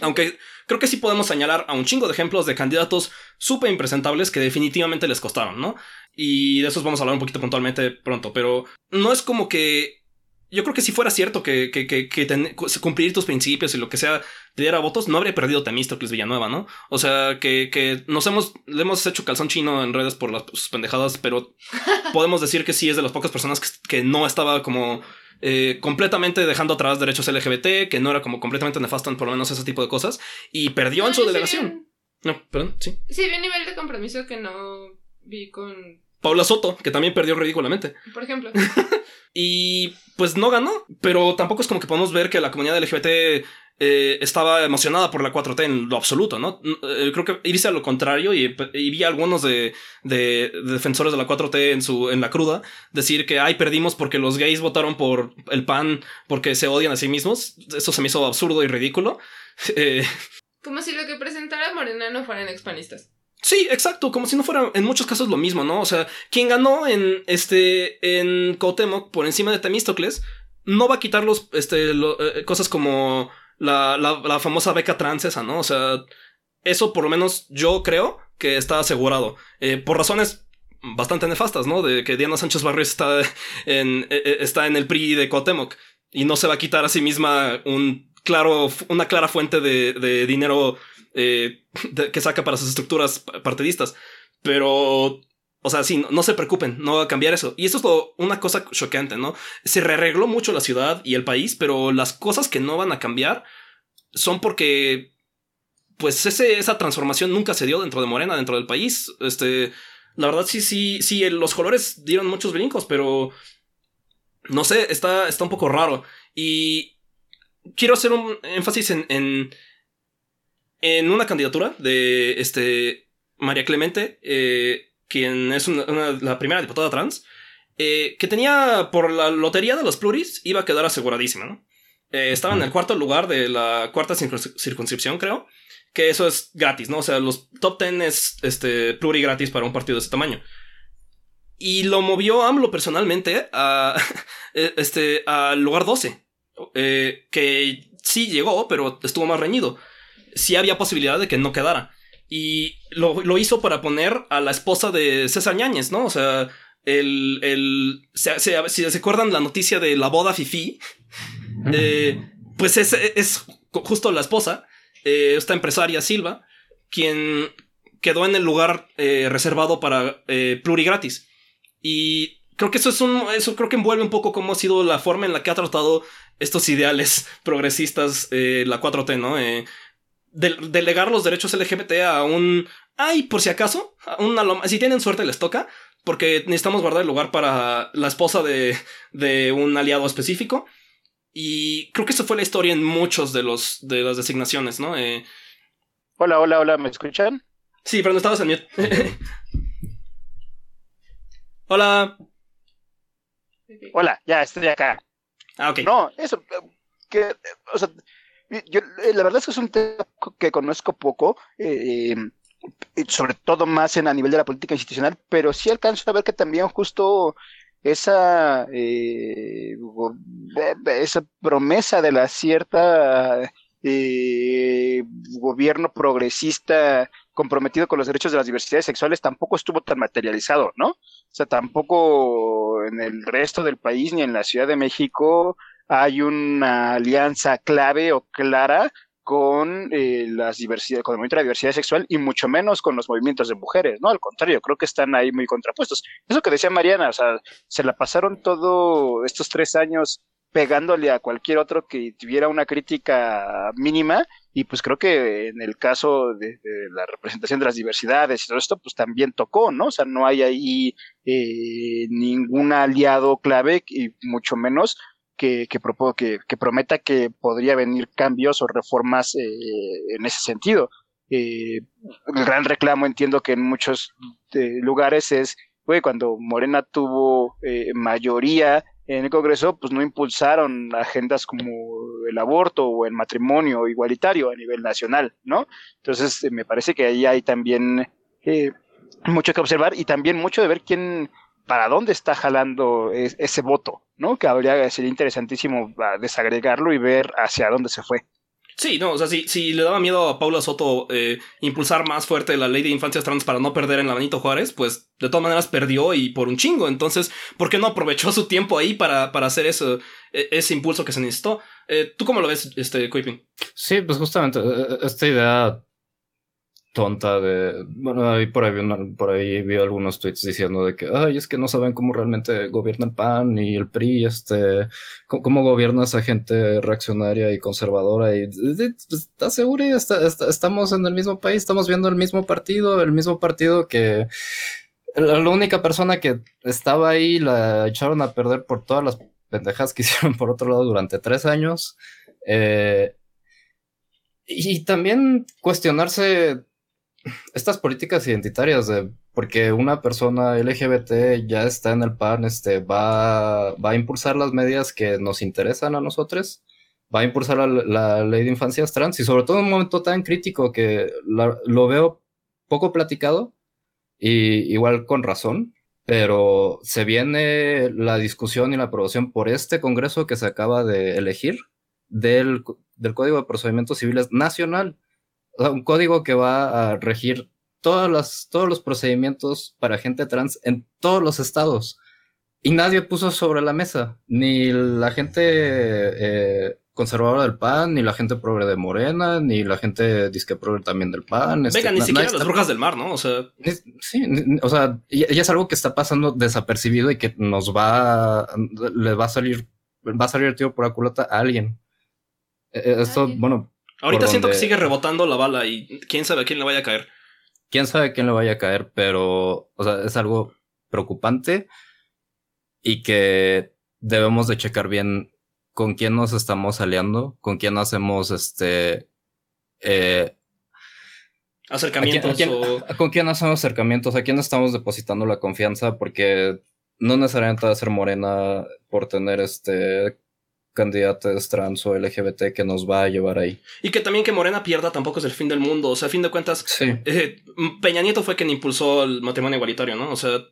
Aunque creo que sí podemos señalar a un chingo de ejemplos de candidatos súper impresentables que definitivamente les costaron, ¿no? Y de esos vamos a hablar un poquito puntualmente pronto, pero no es como que... Yo creo que si fuera cierto que, que, que, cumplir tus principios y lo que sea te diera votos, no habría perdido Temístocles Villanueva, ¿no? O sea, que, que nos hemos, le hemos hecho calzón chino en redes por las sus pendejadas, pero podemos decir que sí es de las pocas personas que, que no estaba como eh, completamente dejando atrás derechos LGBT, que no era como completamente nefasto por lo menos ese tipo de cosas, y perdió en su delegación. No, perdón, sí. Sí, vi un nivel de compromiso que no vi con... Paula Soto, que también perdió ridículamente. Por ejemplo. y pues no ganó, pero tampoco es como que podemos ver que la comunidad LGBT eh, estaba emocionada por la 4T en lo absoluto, ¿no? Eh, creo que irse a lo contrario y, vi a algunos de, defensores de la 4T en, su, en la cruda decir que, ay, perdimos porque los gays votaron por el PAN porque se odian a sí mismos. Eso se me hizo absurdo y ridículo. Eh, como si lo que presentara Morena no fueran expanistas. Sí, exacto, como si no fuera en muchos casos lo mismo, ¿no? O sea, quien ganó en este en Cuauhtémoc por encima de Temístocles no va a quitar los este cosas como la, la, famosa beca trans esa, ¿no? O sea, eso por lo menos yo creo que está asegurado. Eh, por razones bastante nefastas, ¿no? De que Diana Sánchez Barrio está en, eh, eh, está en el PRI de Cuauhtémoc. y no se va a quitar a sí misma un claro, una clara fuente de, dinero eh, que saca para sus estructuras partidistas. Pero o sea, sí, no, se preocupen, no va a cambiar eso. Y eso es una cosa choqueante, ¿no? Se rearregló mucho la ciudad y el país, pero las cosas que no van a cambiar son porque, pues, ese, esa transformación nunca se dio dentro de Morena, dentro del país. Este, la verdad, sí, sí, sí, los colores dieron muchos brincos, pero no sé, está, está un poco raro. Y quiero hacer un énfasis en, en una candidatura de este, María Clemente. Eh, quien es la primera diputada trans, eh, que tenía por la lotería de los pluris, iba a quedar aseguradísima, ¿no? Eh, estaba en el cuarto lugar de la cuarta circunscripción, creo, que eso es gratis, ¿no? O sea, los top ten es este, pluri gratis para un partido de ese tamaño. Y lo movió AMLO personalmente a, e, este, al lugar 12, eh, que sí llegó, pero estuvo más reñido. Sí había posibilidad de que no quedara. Y lo, hizo para poner a la esposa de César Ñáñez, ¿no? O sea, el. el si se acuerdan la noticia de la boda Fifi, eh, pues es, es, justo la esposa, eh, esta empresaria Silva, quien quedó en el lugar eh, reservado para plurigratis. Y creo que eso es un. Eso creo que envuelve un poco cómo ha sido la forma en la que ha tratado estos ideales progresistas la 4T, ¿no? Delegar los derechos LGBT a un... Ay, por si acaso, una si tienen suerte les toca, porque necesitamos guardar el lugar para la esposa de, de un aliado específico. Y creo que eso fue la historia en muchos de los de las designaciones, ¿no? Eh, hola, hola, hola, ¿me escuchan? Sí, pero no estabas en mute. hola. Hola, ya estoy acá. Ah, ok. No, eso, que, o sea, yo, eh, la verdad es que es un tema que conozco poco, eh, sobre todo más en a nivel de la política institucional, pero sí alcanzo a ver que también justo esa, eh, esa promesa de la cierta gobierno progresista comprometido con los derechos de las diversidades sexuales tampoco estuvo tan materializado, ¿no? O sea, tampoco en el resto del país ni en la Ciudad de México hay una alianza clave o clara con eh, las diversidad, con el movimiento de la diversidad sexual y mucho menos con los movimientos de mujeres, ¿no? Al contrario, creo que están ahí muy contrapuestos. Eso que decía Mariana, o sea, se la pasaron todos estos tres años pegándole a cualquier otro que tuviera una crítica mínima y pues creo que en el caso de, la representación de las diversidades y todo esto pues también tocó, ¿no? O sea, no hay ahí eh, ningún aliado clave y mucho menos que, que, prometa que podría venir cambios o reformas eh, en ese sentido. Eh, el gran reclamo entiendo que en muchos eh, lugares es, güey, cuando Morena tuvo mayoría en el Congreso, pues no impulsaron agendas como el aborto o el matrimonio igualitario a nivel nacional, ¿no? Entonces, me parece que ahí hay también mucho que observar y también mucho de ver quién, para dónde está jalando ese voto, ¿no? Que habría, sería interesantísimo ah, desagregarlo y ver hacia dónde se fue. Sí, no, o sea, si, si le daba miedo a Paula Soto eh, impulsar más fuerte la ley de infancias trans para no perder en la Benito Juárez, pues de todas maneras perdió y por un chingo. Entonces, ¿por qué no aprovechó su tiempo ahí para, para hacer eso, e, ese impulso que se necesitó? Eh, ¿Tú cómo lo ves, este? Sí, pues justamente e, e, esta idea tonta de, bueno, ahí por ahí, por ahí vi algunos tweets diciendo de que, ay, es que no saben cómo realmente gobierna el PAN y el PRI, este, cómo, gobierna esa gente reaccionaria y conservadora y, pues, ¿estás seguro? Está, estamos en el mismo país, estamos viendo el mismo partido, el mismo partido que la, única persona que estaba ahí la echaron a perder por todas las pendejas que hicieron por otro lado durante tres años. Eh, y también cuestionarse estas políticas identitarias de porque una persona LGBT ya está en el PAN, este, va, va a impulsar las medidas que nos interesan a nosotros, va a impulsar la, ley de infancias trans y sobre todo en un momento tan crítico que lo veo poco platicado y igual con razón, pero se viene la discusión y la aprobación por este Congreso que se acaba de elegir del, del Código de Procedimientos Civiles Nacional un código que va a regir todas las, todos los procedimientos para gente trans en todos los estados. y nadie puso sobre la mesa, ni la gente eh, conservadora del PAN, ni la gente progre de Morena, ni la gente disque progre también del PAN. Venga, ni siquiera las brujas del mar, ¿no? O sea. Sí, o sea, ya, es algo que está pasando desapercibido y que nos va, le va a salir, va a salir el tío por la culata a alguien. E, e, esto, bueno. Ahorita siento que sigue rebotando la bala y quién sabe a quién le vaya a caer. Quién sabe a quién le vaya a caer, pero, o sea, es algo preocupante y que debemos de checar bien con quién nos estamos aliando, con quién hacemos este eh, acercamientos con quién hacemos acercamientos, a quién estamos depositando la confianza, porque no necesariamente va a ser morena por tener este candidatos trans o LGBT que nos va a llevar ahí. Y que también que Morena pierda tampoco es el fin del mundo. O sea, a fin de cuentas, eh, Peña Nieto fue quien impulsó el matrimonio igualitario, ¿no? O sea,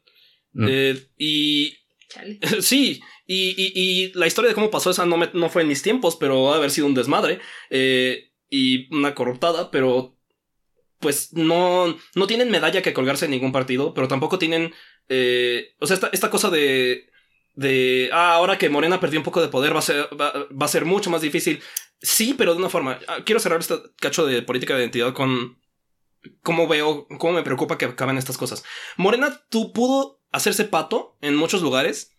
mm. eh, y... sí, y, la historia de cómo pasó esa no, no fue en mis tiempos, pero va a haber sido un desmadre eh, y una corruptada, pero pues no, no tienen medalla que colgarse en ningún partido, pero tampoco tienen... o sea, esta, esta cosa de de, ah, ahora que Morena perdió un poco de poder va a ser, mucho más difícil. Sí, pero de una forma. Ah, quiero cerrar este cacho de política de identidad con cómo veo, cómo me preocupa que acaben estas cosas. Morena tú pudo hacerse pato en muchos lugares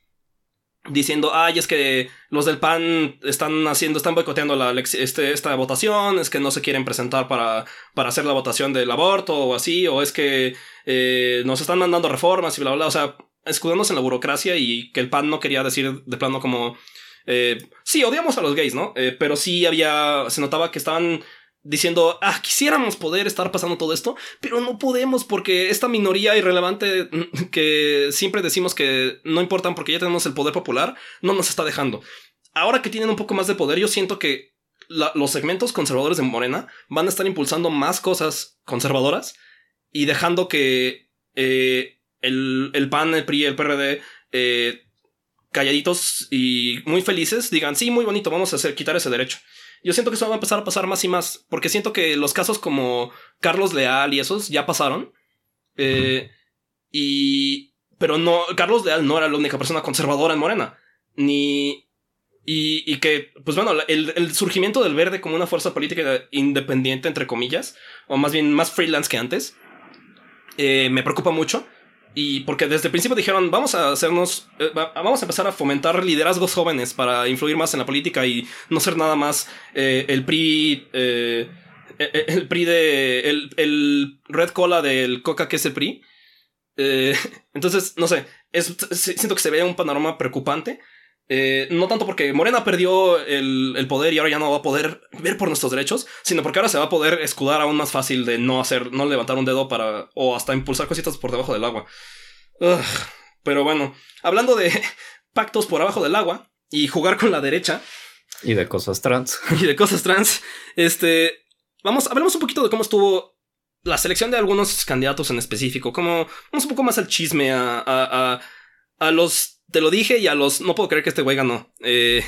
diciendo, ay, es que los del PAN están haciendo, están boicoteando la, este, esta votación, es que no se quieren presentar para, para hacer la votación del aborto o así, o es que eh, nos están mandando reformas y bla, bla, bla. O sea, escudándose en la burocracia y que el PAN no quería decir de plano como... Eh, sí, odiamos a los gays, ¿no? Eh, pero sí había... Se notaba que estaban diciendo, ah, quisiéramos poder estar pasando todo esto, pero no podemos porque esta minoría irrelevante que siempre decimos que no importan porque ya tenemos el poder popular, no nos está dejando. Ahora que tienen un poco más de poder, yo siento que los segmentos conservadores de Morena van a estar impulsando más cosas conservadoras y dejando que eh, el, el PAN, el PRI, el PRD, eh, calladitos y muy felices, digan, sí, muy bonito, vamos a hacer, quitar ese derecho. Yo siento que eso va a empezar a pasar más y más, porque siento que los casos como Carlos Leal y esos ya pasaron. Eh, y. Pero no, Carlos Leal no era la única persona conservadora en Morena. Ni. Y, y que, pues bueno, el, el, surgimiento del verde como una fuerza política independiente, entre comillas, o más bien más freelance que antes, eh, me preocupa mucho. Y porque desde el principio dijeron, vamos a hacernos, eh, vamos a empezar a fomentar liderazgos jóvenes para influir más en la política y no ser nada más eh, el PRI, eh, el PRI de, el, red cola del Coca que es el PRI. entonces, no sé, siento que se ve un panorama preocupante. No tanto porque Morena perdió el, el, poder y ahora ya no va a poder ver por nuestros derechos, sino porque ahora se va a poder escudar aún más fácil de no hacer, no levantar un dedo para, o hasta impulsar cositas por debajo del agua pero bueno, hablando de pactos por abajo del agua y jugar con la derecha. Y de cosas trans. Y de cosas trans. Este. Vamos, hablemos un poquito de cómo estuvo la selección de algunos candidatos en específico. Como, vamos un poco más al chisme, a, a, a, los. Te lo dije y a los. No puedo creer que este güey ganó. Eh,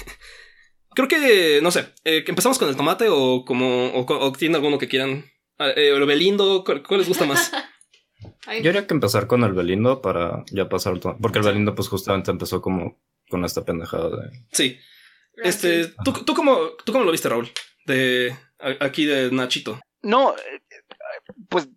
creo que. No sé. Eh, empezamos con el tomate o como. O, tiene alguno que quieran. Eh, el Belindo, ¿cuál les gusta más? Yo haría que empezar con el Belindo para ya pasar Porque el Belindo, pues justamente empezó como con esta pendejada de. Sí. Este, ¿tú, tú, cómo, ¿tú cómo lo viste, Raúl? De aquí de Nachito. No, pues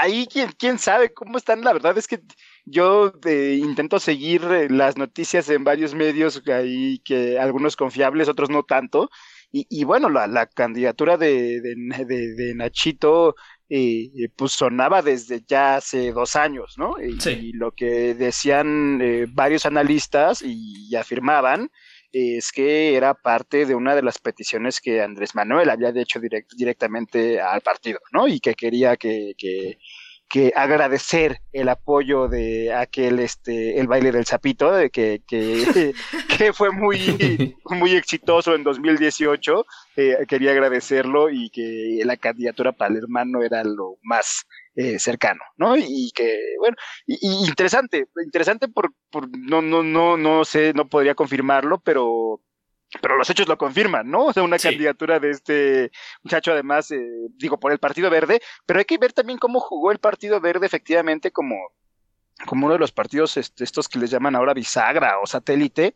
ahí quién, quién sabe cómo están. La verdad es que yo eh, intento seguir eh, las noticias en varios medios, ahí que algunos confiables, otros no tanto. Y, y bueno, la, la candidatura de, de, de Nachito eh, pues sonaba desde ya hace dos años, ¿no? Y, lo que decían eh, varios analistas y, afirmaban es que era parte de una de las peticiones que Andrés Manuel había hecho directamente al partido, ¿no? Y que quería que, que que agradecer el apoyo de aquel, este, el baile del sapito, de que, que, que fue muy, muy exitoso en 2018. Eh, quería agradecerlo y que la candidatura para el hermano era lo más eh, cercano, ¿no? Y que, bueno, y, interesante, interesante por, por, no, no, no, no sé, no podría confirmarlo, pero pero los hechos lo confirman, ¿no? O sea, una candidatura de este muchacho, además, eh, digo, por el Partido Verde, pero hay que ver también cómo jugó el Partido Verde efectivamente como como uno de los partidos este, estos que les llaman ahora bisagra o satélite,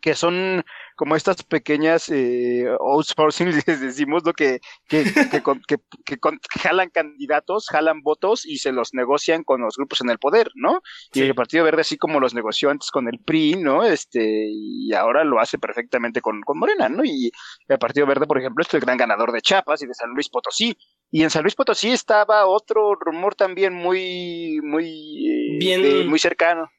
que son como estas pequeñas eh, outsourcing, les decimos, lo que, que, que, que, que, jalan candidatos, jalan votos y se los negocian con los grupos en el poder, ¿no? Y el Partido Verde, así como los negoció antes con el PRI, ¿no? Este, y ahora lo hace perfectamente con, con Morena, ¿no? Y el Partido Verde, por ejemplo, es el gran ganador de Chiapas y de San Luis Potosí. Y en San Luis Potosí estaba otro rumor también muy, muy, eh, Bien. eh, muy cercano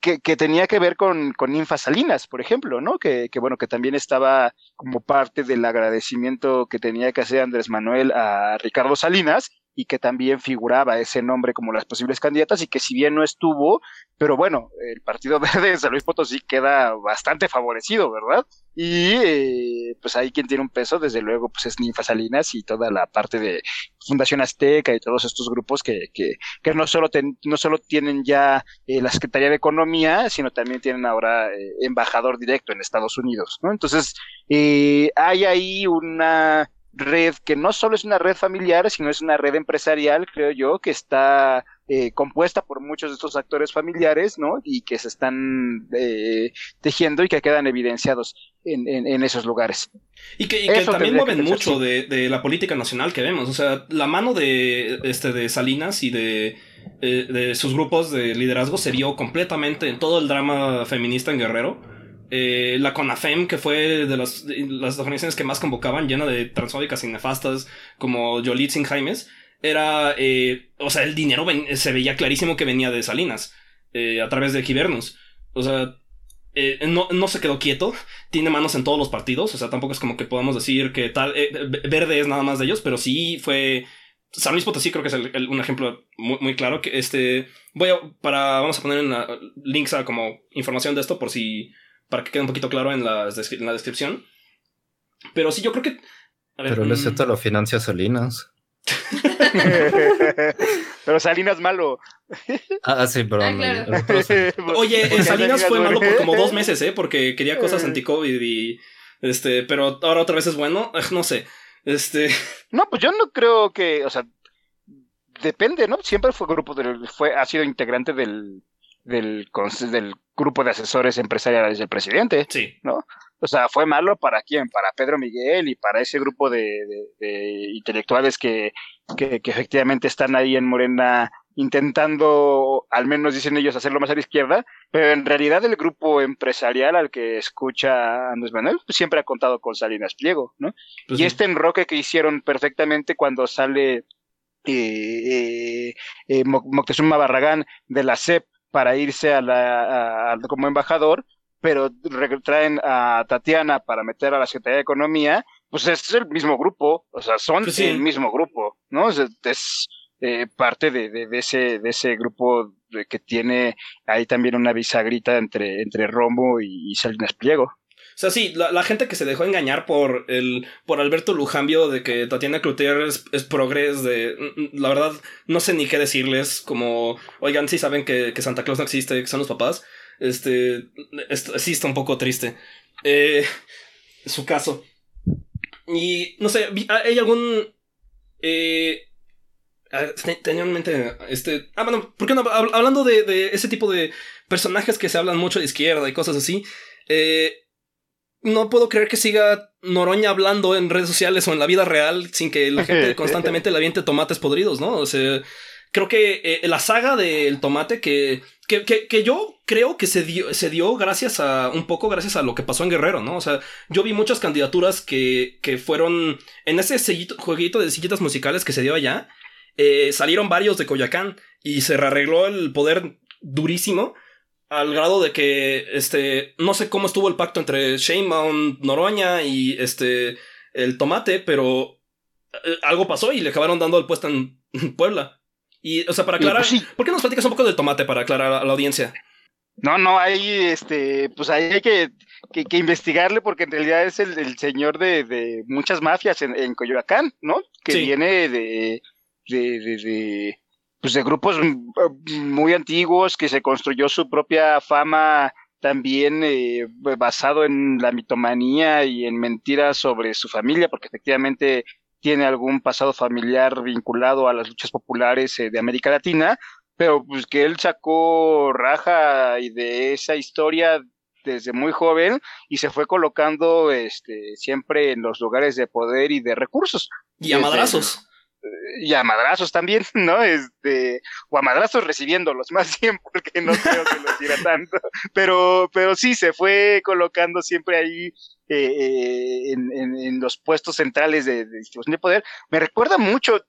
que, que, tenía que ver con, con Ninfa Salinas, por ejemplo, ¿no? Que, bueno, que también estaba como parte del agradecimiento que tenía que hacer Andrés Manuel a Ricardo Salinas y que también figuraba ese nombre como las posibles candidatas y que si bien no estuvo, pero bueno, el Partido Verde de San Luis Potosí queda bastante favorecido, ¿verdad? Y eh, pues ahí quien tiene un peso, desde luego, pues es Ninfa Salinas y toda la parte de Fundación Azteca y todos estos grupos que, que, que no, solo ten, no solo tienen ya eh, la Secretaría de Economía, sino también tienen ahora eh, embajador directo en Estados Unidos, ¿no? Entonces, eh, hay ahí una red que no solo es una red familiar, sino es una red empresarial, creo yo, que está eh, compuesta por muchos de estos actores familiares, ¿no? Y que se están eh, tejiendo y que quedan evidenciados en, en, en esos lugares. Y que, y que también mueven que mucho de, de, la política nacional que vemos. O sea, la mano de, este, de Salinas y de, eh, de sus grupos de liderazgo se vio completamente en todo el drama feminista en Guerrero. Eh, la CONAFEM, que fue de las, las organizaciones que más convocaban, llena de transfóbicas y nefastas, como Yolitzin Jaimes, era, eh, o sea, el dinero se veía clarísimo que venía de Salinas, eh, a través de Gibernus. O sea, no, no, se quedó quieto, tiene manos en todos los partidos, o sea, tampoco es como que podamos decir que tal, Verde es nada más de ellos, pero sí fue... San Luis Potosí creo que es un ejemplo muy, muy, claro que este... Voy a, para, vamos a poner en la, links a como información de esto por si para que quede un poquito claro en la, en la descripción. Pero sí, yo creo que. Ver, Pero el Z lo financia Salinas. pero Salinas malo. Ah, sí, pero. Ah, claro. Oye, Salinas, Salinas fue malo por como dos meses, ¿eh? Porque quería cosas anti-COVID y. Este, pero ahora otra vez es bueno. No sé. Este. No, pues yo no creo que. O sea. Depende, ¿no? Siempre fue grupo del. Fue, ha sido integrante del. Del, del grupo de asesores empresariales del presidente. Sí. ¿No? O sea, fue malo para quién? Para Pedro Miguel y para ese grupo de, de, de intelectuales que, que, que, efectivamente están ahí en Morena intentando, al menos dicen ellos, hacerlo más a la izquierda, pero en realidad el grupo empresarial al que escucha Andrés Manuel pues, siempre ha contado con Salinas Pliego, ¿no? Pues y sí. este enroque que hicieron perfectamente cuando sale eh, eh, Moctezuma Barragán de la CEP para irse a la, a, como embajador, pero traen a Tatiana para meter a la Secretaría de Economía, pues es el mismo grupo, o sea, son pues sí. el mismo grupo, ¿no? Es, es eh, parte de, de, de, ese, de ese grupo que tiene ahí también una bisagrita entre, entre Romo y, y Salinas Pliego. O sea, sí, la, la, gente que se dejó engañar por el por Alberto Lujambio de que Tatiana Cloutier es, es progres de... La verdad, no sé ni qué decirles, como, oigan, sí saben que, que Santa Claus no existe, que son los papás. Este, sí está un poco triste. Eh, su caso. Y, no sé, ¿hay algún... Eh, tenía en mente este... Ah, bueno, ¿por qué no? Hablando de, de ese tipo de personajes que se hablan mucho de izquierda y cosas así, eh, no puedo creer que siga Noroña hablando en redes sociales o en la vida real sin que la gente constantemente le aviente tomates podridos, ¿no? O sea, creo que eh, la saga del tomate que, que, que, que, yo creo que se dio, se dio gracias a, un poco gracias a lo que pasó en Guerrero, ¿no? O sea, yo vi muchas candidaturas que, que fueron en ese sellito, jueguito de sillitas musicales que se dio allá, eh, salieron varios de Coyacán y se rearregló el poder durísimo al grado de que, este, no sé cómo estuvo el pacto entre Sheinbaum, Noroña y este, el tomate, pero eh, algo pasó y le acabaron dando el puesto en Puebla. Y, o sea, para aclarar, sí, pues sí. ¿por qué nos platicas un poco del tomate para aclarar a la audiencia? No, no, ahí, este, pues ahí hay que, que, que investigarle porque en realidad es el, el señor de, de, muchas mafias en, en Coyoacán, ¿no? Que sí. viene de, de, de, de pues de grupos muy antiguos que se construyó su propia fama también eh, basado en la mitomanía y en mentiras sobre su familia, porque efectivamente tiene algún pasado familiar vinculado a las luchas populares eh, de América Latina, pero pues que él sacó raja y de esa historia desde muy joven y se fue colocando este siempre en los lugares de poder y de recursos. Y a madrazos. Y a madrazos también, ¿no? Este, o a madrazos recibiéndolos, más bien, porque no creo que los diera tanto. Pero, pero sí, se fue colocando siempre ahí eh, eh, en, en, en, los puestos centrales de, de distribución de poder. Me recuerda mucho,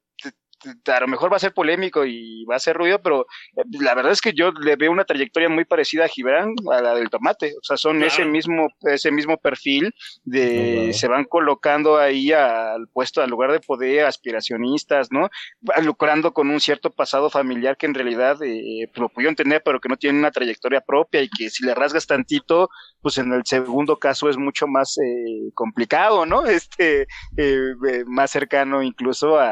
a lo mejor va a ser polémico y va a hacer ruido, pero eh, la verdad es que yo le veo una trayectoria muy parecida a Gibran, a la del tomate. O sea, son claro. ese mismo, ese mismo perfil de se van colocando ahí al puesto, al lugar de poder, aspiracionistas, ¿no? Lucrando con un cierto pasado familiar que en realidad eh, lo pudieron tener, pero que no tienen una trayectoria propia y que si le rasgas tantito, pues en el segundo caso es mucho más eh, complicado, ¿no? Este, eh, más cercano incluso a,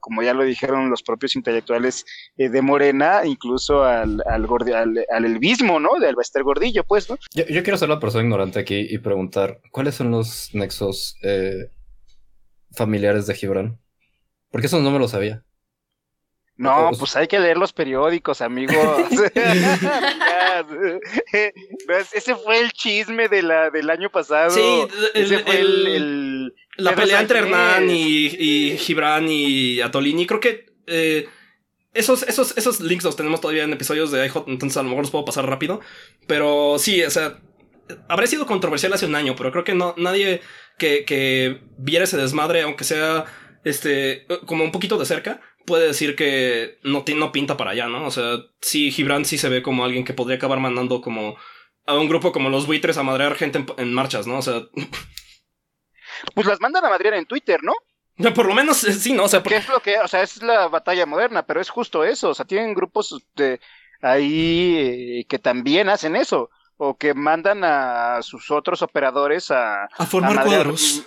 como ya lo dijeron los propios intelectuales eh, de Morena, incluso al, al, gordi, al, al elvismo, ¿no? De Albester Gordillo, pues, ¿no? Yo, yo, quiero ser la persona ignorante aquí y preguntar, ¿cuáles son los nexos eh, familiares de Gibran? Porque eso no me lo sabía. No, pues hay que leer los periódicos, amigos. Ese fue el chisme de la, del año pasado. Sí, el, Ese fue el, el la pelea entre Hernán y, y Gibran y Atolini. Creo que eh, esos, esos, esos links los tenemos todavía en episodios de iHot, entonces a lo mejor los puedo pasar rápido. Pero sí, o sea, habría sido controversial hace un año, pero creo que no, nadie que, que viera ese desmadre, aunque sea este, como un poquito de cerca, puede decir que no, no pinta para allá, ¿no? O sea, sí, Gibran sí se ve como alguien que podría acabar mandando como a un grupo como los buitres a madrear gente en, en marchas, ¿no? O sea. Pues las mandan a madrear en Twitter, ¿no? Por lo menos sí, ¿no? O sea, por... ¿qué es lo que, o sea, es la batalla moderna, pero es justo eso, o sea, tienen grupos de ahí eh, que también hacen eso, o que mandan a sus otros operadores a, a formar a cuadros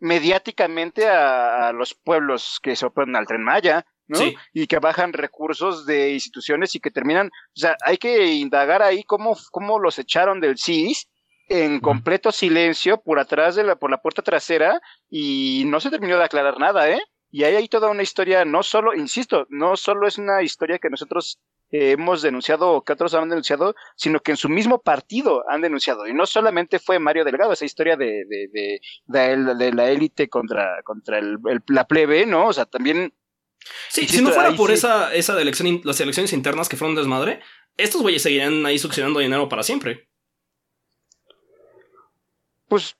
mediáticamente a, a, los pueblos que se oponen al tren Maya, ¿no? Sí. Y que bajan recursos de instituciones y que terminan, o sea, hay que indagar ahí cómo, cómo los echaron del CIS en completo silencio por atrás de la, por la puerta trasera y no se terminó de aclarar nada, ¿eh? Y hay ahí toda una historia, no solo, insisto, no solo es una historia que nosotros eh, hemos denunciado o que otros han denunciado, sino que en su mismo partido han denunciado. Y no solamente fue Mario Delgado, esa historia de, de, de, de, de la élite contra, contra el, el, la plebe, ¿no? O sea, también... Sí, insisto, si no fuera por sí. esa, esa de elección, las elecciones internas que fueron desmadre, estos güeyes seguirían ahí succionando dinero para siempre. Pues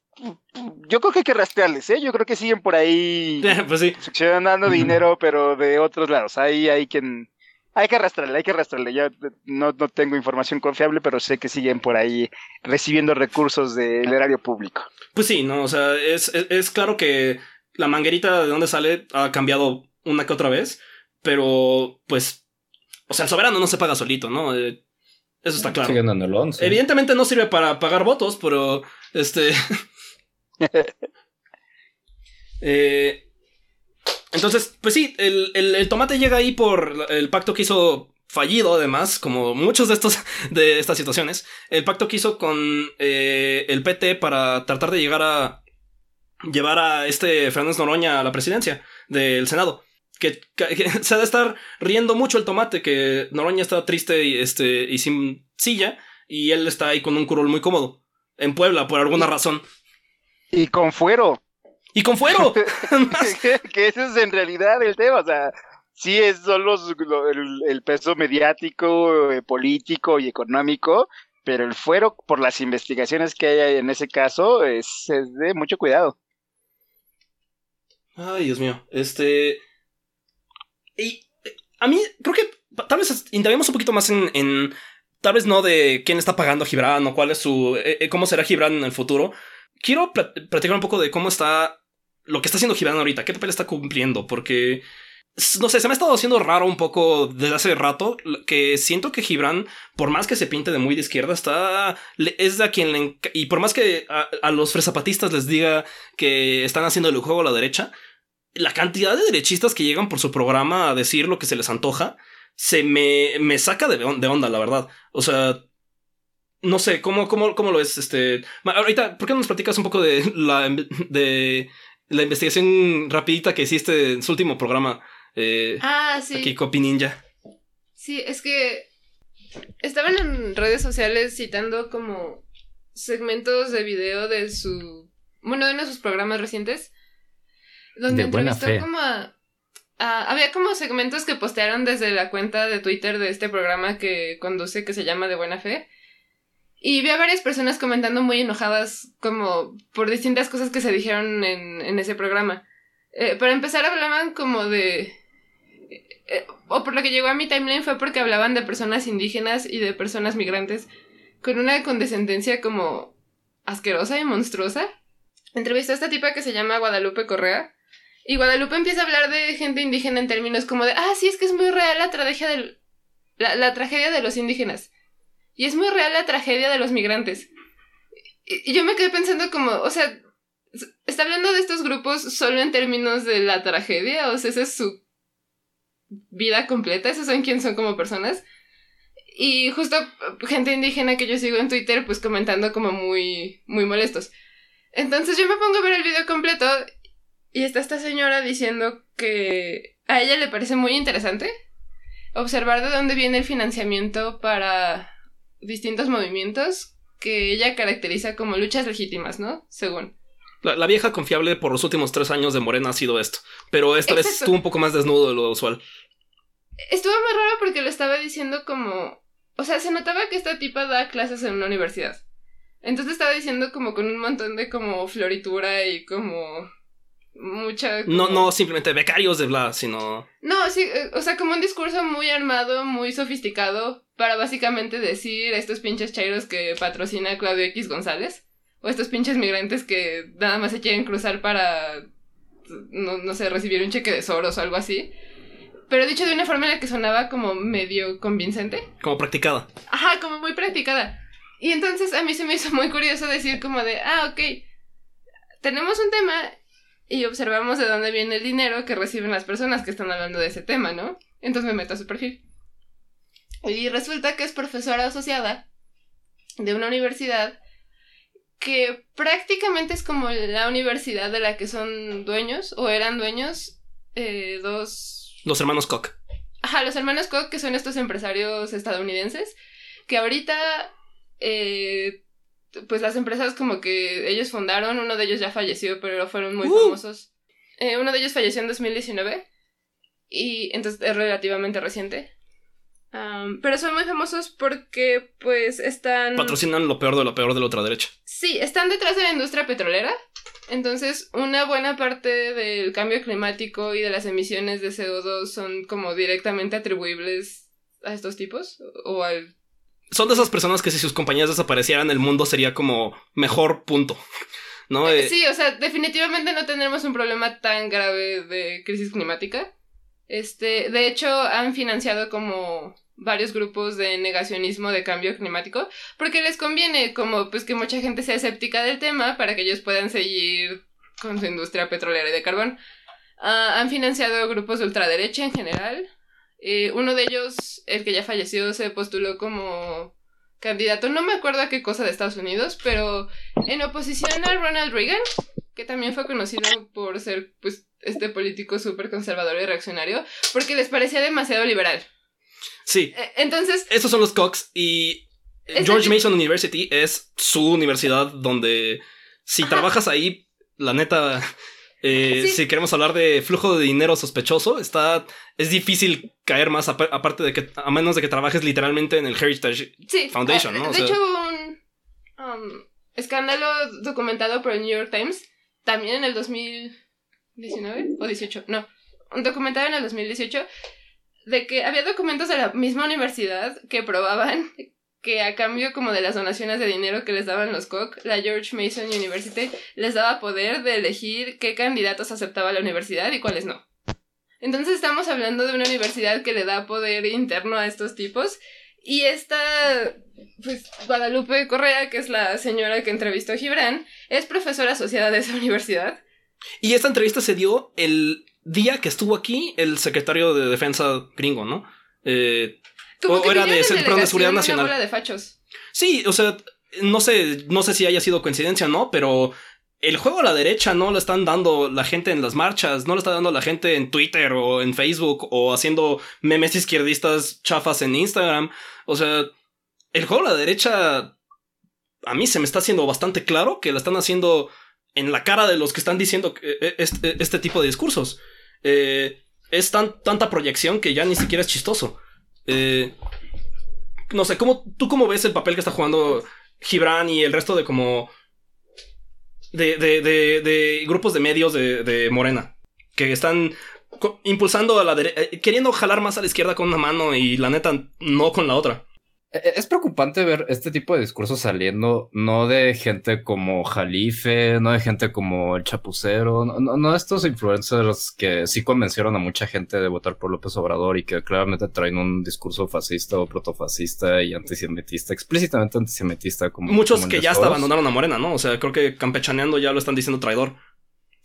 yo creo que hay que rastrearles, ¿eh? Yo creo que siguen por ahí pues sí. succionando dinero, pero de otros lados. Ahí hay quien hay que arrastrarle, hay que arrastrarle. Ya no, no tengo información confiable, pero sé que siguen por ahí recibiendo recursos del erario público. Pues sí, no, o sea, es, es, es, claro que la manguerita de donde sale ha cambiado una que otra vez, pero pues, o sea, el soberano no se paga solito, ¿no? Eh, eso está claro. Siguen dando el 11. Evidentemente no sirve para pagar votos, pero este. eh, entonces, pues sí, el, el, el, tomate llega ahí por el pacto que hizo fallido, además, como muchos de estos de estas situaciones. El pacto que hizo con eh, el PT para tratar de llegar a llevar a este Fernández Noroña a la presidencia del Senado. Que, que, que, se ha de estar riendo mucho el tomate, que Noroña está triste y, este, y sin silla, y él está ahí con un curul muy cómodo. En Puebla, por alguna razón. Y con fuero. Y con fuero. que, que ese es en realidad el tema, o sea, sí es solo el, el peso mediático, eh, político y económico, pero el fuero, por las investigaciones que hay en ese caso, es, es de mucho cuidado. Ay, Dios mío. Este. Y a mí, creo que tal vez indaguemos un poquito más en, en, Tal vez no de quién está pagando a Gibran o cuál es su. Eh, cómo será Gibran en el futuro. Quiero pl platicar un poco de cómo está. Lo que está haciendo Gibran ahorita, qué papel está cumpliendo, porque. No sé, se me ha estado haciendo raro un poco desde hace rato que siento que Gibran, por más que se pinte de muy de izquierda, está. Es de a quien le. Y por más que a, los fresapatistas les diga que están haciendo el juego a la derecha, la cantidad de derechistas que llegan por su programa a decir lo que se les antoja se me, me saca de, de onda, la verdad. O sea, no sé, ¿cómo, cómo, cómo lo es? Este, ahorita, ¿por qué no nos platicas un poco de la, de la investigación rapidita que hiciste en su último programa? Eh, ah, sí. Aquí, Copy Ninja. Sí, es que estaban en redes sociales citando como segmentos de video de su, bueno, de uno de sus programas recientes, donde De buena entrevistó fe. como a, a- había como segmentos que postearon desde la cuenta de Twitter de este programa que conduce que se llama De Buena Fe. Y vi a varias personas comentando muy enojadas como por distintas cosas que se dijeron en, en ese programa. Eh, para empezar hablaban como de... eh, o por lo que llegó a mi timeline fue porque hablaban de personas indígenas y de personas migrantes con una condescendencia como asquerosa y monstruosa. Entrevistó a esta tipa que se llama Guadalupe Correa. Y Guadalupe empieza a hablar de gente indígena en términos como de, ah, sí, es que es muy real la tragedia del, la, la tragedia de los indígenas. Y es muy real la tragedia de los migrantes. Y, yo me quedé pensando como, o sea, ¿está hablando de estos grupos solo en términos de la tragedia? O sea, esa es su vida completa, esos son quién son como personas. Y justo eh, gente indígena que yo sigo en Twitter, pues comentando como muy, muy molestos. Entonces yo me pongo a ver el video completo y está esta señora diciendo que a ella le parece muy interesante observar de dónde viene el financiamiento para distintos movimientos que ella caracteriza como luchas legítimas, ¿no? Según. La, la vieja confiable por los últimos tres años de Morena ha sido esto. Pero esta vez estuvo un poco más desnudo de lo usual. Estuvo muy raro porque lo estaba diciendo como... O sea, se notaba que esta tipa da clases en una universidad. Entonces estaba diciendo como con un montón de como floritura y como... Mucha... No, como- no simplemente becarios de bla, sino. No, sí, eh, o sea, como un discurso muy armado, muy sofisticado, para básicamente decir a estos pinches chairos que patrocina Claudio X González, o estos pinches migrantes que nada más se quieren cruzar para, no, no sé, recibir un cheque de Soros o algo así. Pero dicho de una forma en la que sonaba como medio convincente. como practicada. Ajá, como muy practicada. Y entonces a mí se me hizo muy curioso decir como de, ah, ok, tenemos un tema y observamos de dónde viene el dinero que reciben las personas que están hablando de ese tema, ¿no? Entonces me meto a su perfil. Y resulta que es profesora asociada de una universidad que prácticamente es como la universidad de la que son dueños, o eran dueños, eh, dos Los hermanos Koch. Ajá, los hermanos Koch, que son estos empresarios estadounidenses, que ahorita, eh, pues las empresas como que ellos fundaron, uno de ellos ya falleció, pero fueron muy Uh. famosos. Eh, uno de ellos falleció en 2019, y entonces es relativamente reciente. Am, pero son muy famosos porque, pues, están... Patrocinan lo peor de lo peor de la otra derecha. Sí, están detrás de la industria petrolera. Entonces, una buena parte del cambio climático y de las emisiones de CO2 son como directamente atribuibles a estos tipos o al... Son de esas personas que si sus compañías desaparecieran, el mundo sería como mejor punto. ¿No? Eh, Sí, o sea, definitivamente no tendremos un problema tan grave de crisis climática. Este, de hecho, han financiado como varios grupos de negacionismo de cambio climático, porque les conviene como pues que mucha gente sea escéptica del tema para que ellos puedan seguir con su industria petrolera y de carbón. Ah, han financiado grupos de ultraderecha en general. Eh, uno de ellos, el que ya falleció, se postuló como candidato, no me acuerdo a qué cosa de Estados Unidos, pero en oposición a Ronald Reagan, que también fue conocido por ser pues este político súper conservador y reaccionario, porque les parecía demasiado liberal. sí. Eh, Entonces, Esos son los Cox y Este George Mason University es su universidad donde si Ajá. trabajas ahí, la neta, eh, Sí. si queremos hablar de flujo de dinero sospechoso, está es difícil caer más apa- aparte de que a menos de que trabajes literalmente en el Heritage. sí. Foundation, ¿no? O De sea- hecho, hubo un um, escándalo documentado por el New York Times, también en el 2019 o 18, no, un documental en el 2018 de que había documentos de la misma universidad que probaban que a cambio como de las donaciones de dinero que les daban los Koch, la George Mason University les daba poder de elegir qué candidatos aceptaba la universidad y cuáles no. Entonces estamos hablando de una universidad que le da poder interno a estos tipos y esta, pues Guadalupe Correa, que es la señora que entrevistó a Gibran, es profesora asociada de esa universidad. Y esta entrevista se dio el día que estuvo aquí el secretario de defensa gringo, ¿no? Eh, Como O que era de seguridad una nacional. de fachos. sí, o sea, no sé, no sé si haya sido coincidencia o no, pero el juego a la derecha no lo están dando la gente en las marchas, no lo está dando la gente en Twitter o en Facebook o haciendo memes izquierdistas chafas en Instagram. O sea, el juego a la derecha a mí se me está haciendo bastante claro que lo están haciendo en la cara de los que están diciendo eh, este, este tipo de discursos. Eh, es tan, tanta proyección que ya ni siquiera es chistoso. Eh, no sé, ¿cómo, ¿tú cómo ves el papel que está jugando Gibran y el resto de como de, de, de, de grupos de medios de, Morena que están impulsando a la derecha, eh, queriendo jalar más a la izquierda con una mano y la neta no con la otra. E, e, es preocupante ver este tipo de discursos saliendo, no de gente como Jalife, no de gente como el Chapucero, no, no de estos influencers que sí convencieron a mucha gente de votar por López Obrador y que claramente traen un discurso fascista o protofascista y antisemitista, explícitamente antisemitista. Como, Muchos que ya hasta abandonaron a Morena, ¿no? O sea, creo que campechaneando ya lo están diciendo traidor.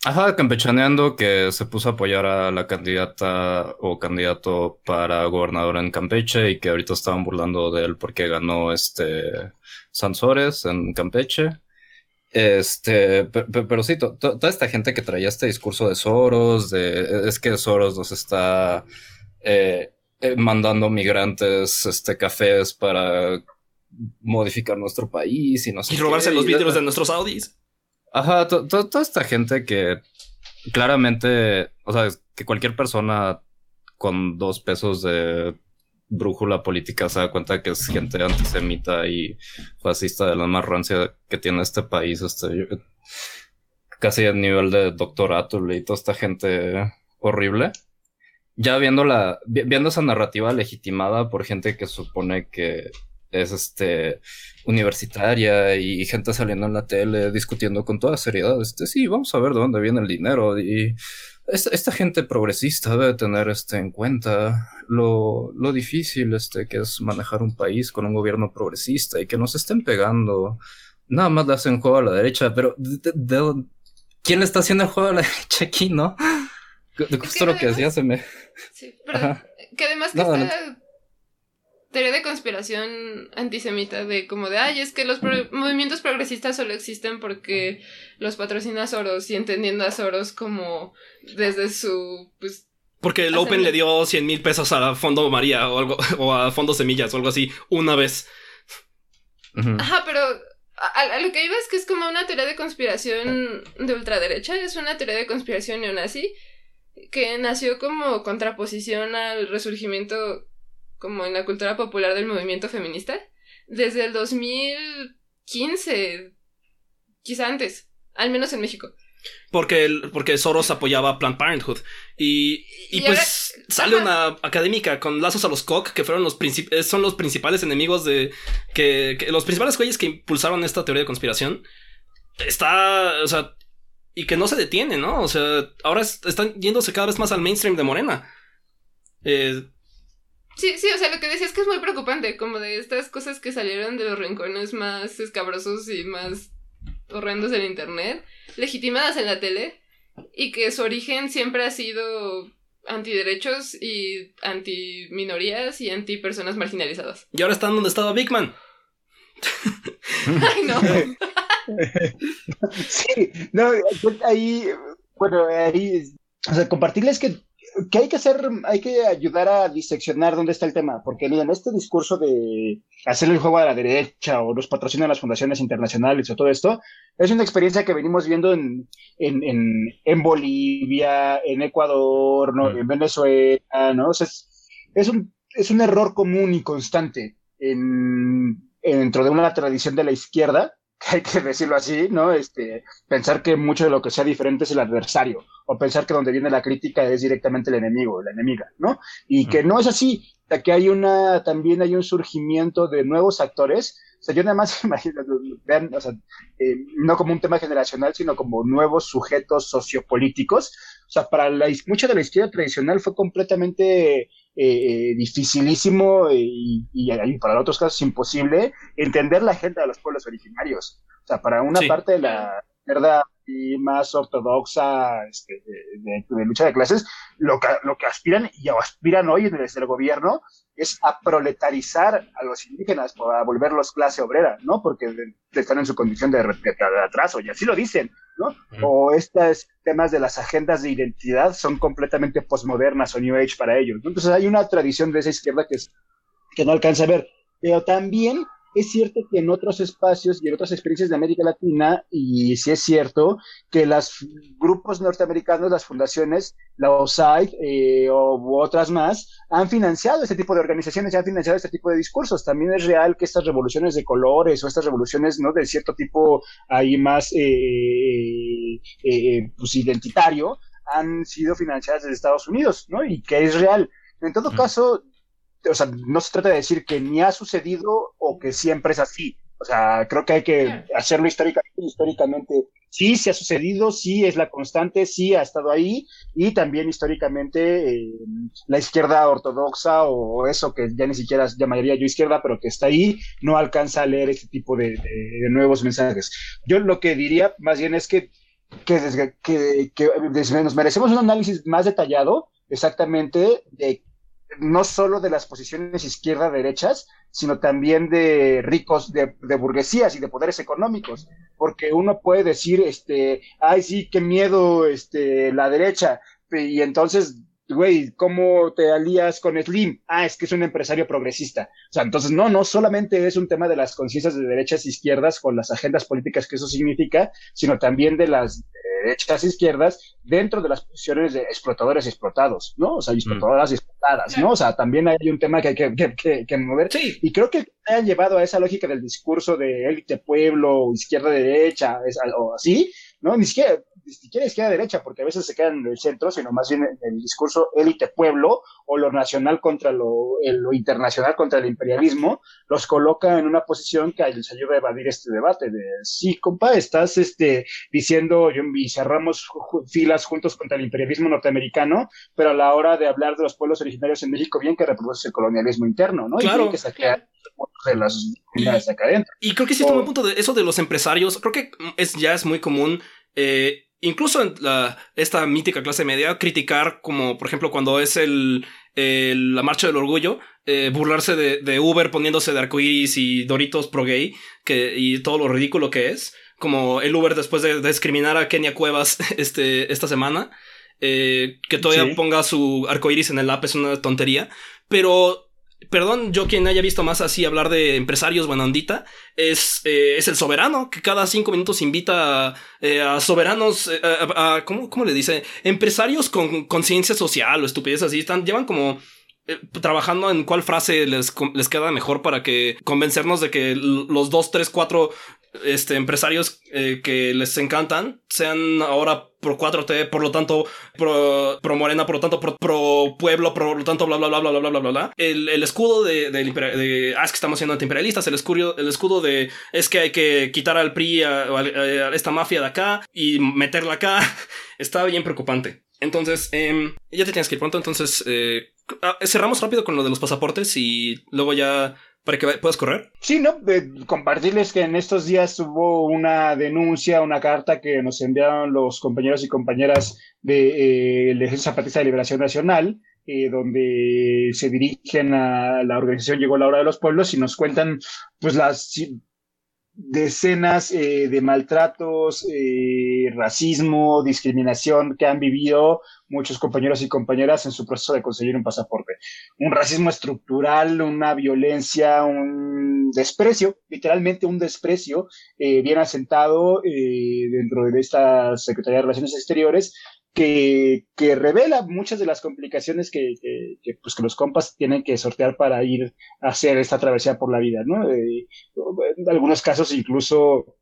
Ajá, campechaneando que se puso a apoyar a la candidata o candidato para gobernador en Campeche y que ahorita estaban burlando de él porque ganó este Sansores en Campeche. Este, pero, sí, toda esta gente que traía este discurso de Soros, de es que Soros nos está eh, eh, mandando migrantes, este, cafés para modificar nuestro país y no sé. Y robarse los vidrios de nuestros Audis. Ajá, toda esta gente que claramente, o sea, que cualquier persona con dos pesos de brújula política se da cuenta que es gente antisemita y fascista de la más rancia que tiene este país, este, casi a nivel de doctor Atul y toda esta gente horrible. Ya viendo la, viendo esa narrativa legitimada por gente que supone que es este universitaria y gente saliendo en la tele discutiendo con toda seriedad, este sí, vamos a ver de dónde viene el dinero y esta, gente progresista debe tener este en cuenta lo, lo, difícil este que es manejar un país con un gobierno progresista y que nos estén pegando. Nada más le hacen juego a la derecha, pero de, ¿quién le está haciendo el juego a la derecha aquí, no? Justo lo que decía se me... Sí, pero que además que está teoría de conspiración antisemita de como de, ay, es que los movimientos progresistas solo existen porque los patrocina Soros y entendiendo a Soros como desde su, pues... Porque el Open le dio 100 mil pesos a Fondo María o algo, o a Fondo Semillas o algo así, una vez. Ajá, pero a, lo que iba es que es como una teoría de conspiración de ultraderecha, es una teoría de conspiración neonazi que nació como contraposición al resurgimiento como en la cultura popular del movimiento feminista desde el 2015, quizá antes, al menos en México. Porque, el, porque Soros apoyaba Planned Parenthood. Y, y, pues sale una académica con lazos a los Koch, que fueron los eh, son los principales enemigos de. Que, los principales güeyes que impulsaron esta teoría de conspiración. Está. O sea. Y que no se detiene, ¿no? O sea, ahora están yéndose cada vez más al mainstream de Morena. Eh, Sí, sí, o sea, lo que decía es que es muy preocupante, como de estas cosas que salieron de los rincones más escabrosos y más horrendos del internet, legitimadas en la tele, y que su origen siempre ha sido antiderechos y anti minorías y anti personas marginalizadas. Y ahora están donde estaba Big Man. Ay, no. sí, no, ahí, bueno, ahí, o sea, compartirles que que hay que hacer, hay que ayudar a diseccionar dónde está el tema, porque miren, este discurso de hacer el juego a la derecha o los patrocinan las fundaciones internacionales o todo esto, es una experiencia que venimos viendo en, en, en, en Bolivia, en Ecuador, ¿no? en Venezuela, ¿no? O sea, es, es, un, es un error común y constante en, dentro de una tradición de la izquierda hay que decirlo así, ¿no? Este, pensar que mucho de lo que sea diferente es el adversario, o pensar que donde viene la crítica es directamente el enemigo, la enemiga, ¿no? Y que no es así, que hay una, también hay un surgimiento de nuevos actores, sea, yo nada más imagino, vean, o sea, eh, no como un tema generacional, sino como nuevos sujetos sociopolíticos, o sea, para la, mucha de la historia tradicional fue completamente eh, eh, dificilísimo y, y, para otros casos imposible entender la agenda de los pueblos originarios. O sea, para una parte de la izquierda y más ortodoxa este, de, lucha de clases, lo que, lo que aspiran y aspiran hoy desde el gobierno es a proletarizar a los indígenas para volverlos clase obrera, ¿no? Porque están en su condición de, de, atraso y así lo dicen. ¿no? O estos temas de las agendas de identidad son completamente postmodernas o New Age para ellos. Entonces hay una tradición de esa izquierda que, es, que no alcanza a ver. Pero también es cierto que en otros espacios y en otras experiencias de América Latina, y sí es cierto que los grupos norteamericanos, las fundaciones, la OSAID eh, o otras más, han financiado este tipo de organizaciones y han financiado este tipo de discursos. También es real que estas revoluciones de colores o estas revoluciones ¿no? de cierto tipo ahí más eh, eh, pues identitario han sido financiadas desde Estados Unidos, ¿no? Y que es real. En todo caso, o sea, no se trata de decir que ni ha sucedido o que siempre es así. O sea, creo que hay que hacerlo históricamente, históricamente. Sí, se ha sucedido, sí es la constante, sí ha estado ahí y también históricamente eh, la izquierda ortodoxa o, eso que ya ni siquiera llamaría yo izquierda, pero que está ahí, no alcanza a leer este tipo de, nuevos mensajes. Yo lo que diría más bien es que, que, que, que nos merecemos un análisis más detallado exactamente de no solo de las posiciones izquierda-derechas, sino también de ricos, de, burguesías y de poderes económicos, porque uno puede decir, este, ay, sí, qué miedo, este, la derecha, y entonces güey, ¿cómo te alías con Slim? Ah, es que es un empresario progresista. O sea, entonces no, no solamente es un tema de las conciencias de derechas e izquierdas con las agendas políticas que eso significa, sino también de las derechas e izquierdas dentro de las posiciones de explotadores y explotados, ¿no? O sea, explotadoras y explotadas, ¿no? O sea, también hay un tema que hay que, que, que, mover. Sí. Y creo que te han llevado a esa lógica del discurso de élite pueblo, izquierda-derecha, o así, ¿no? Ni siquiera, ni siquiera izquierda derecha, porque a veces se quedan en el centro, sino más bien en el discurso élite pueblo o lo nacional contra lo, lo, internacional contra el imperialismo, los coloca en una posición que les ayuda a evadir este debate de sí, compa, estás este, diciendo y cerramos filas juntos contra el imperialismo norteamericano, pero a la hora de hablar de los pueblos originarios en México, bien que reproduce el colonialismo interno, ¿no? Claro. Y que sacar de las y, acá adentro. Y creo que sí un punto de eso de los empresarios, creo que es, ya es muy común eh, incluso en la, esta mítica clase media, criticar como, por ejemplo, cuando es el, la marcha del orgullo, eh, burlarse de, de, Uber poniéndose de arcoiris y Doritos pro gay, que, y todo lo ridículo que es, como el Uber después de, discriminar a Kenia Cuevas este, esta semana, eh, que todavía ponga su arcoiris en el app es una tontería, pero perdón, yo quien haya visto más así hablar de empresarios buena ondita, es, eh, es el soberano, que cada cinco minutos invita a, eh, soberanos, eh, a, ¿cómo, ¿cómo, le dice? Empresarios con conciencia social o estupidez así, están, llevan como trabajando en cuál frase les, les queda mejor para que convencernos de que los dos, tres, cuatro este, empresarios eh, que les encantan sean ahora pro 4T, por lo tanto pro, pro Morena, por lo tanto pro, pro, pueblo, por lo tanto bla bla bla bla bla bla bla. El, el escudo de, de, de, ah, es que estamos siendo antiimperialistas, el escudo, el escudo de es que hay que quitar al PRI a, a, esta mafia de acá y meterla acá, está bien preocupante. Entonces, eh, ya te tienes que ir pronto, entonces eh, ah, cerramos rápido con lo de los pasaportes y luego ya para que puedas correr. Sí, no, compartirles que en estos días hubo una denuncia, una carta que nos enviaron los compañeros y compañeras de eh, Ejército Zapatista de Liberación Nacional, eh, donde se dirigen a la organización Llegó la Hora de los Pueblos y nos cuentan pues las decenas eh, de maltratos, eh, racismo, discriminación que han vivido muchos compañeros y compañeras en su proceso de conseguir un pasaporte. Un racismo estructural, una violencia, un desprecio, literalmente un desprecio eh, bien asentado dentro de esta Secretaría de Relaciones Exteriores que, que, revela muchas de las complicaciones que, que, pues, que los compas tienen que sortear para ir a hacer esta travesía por la vida, ¿no? Eh, en algunos casos incluso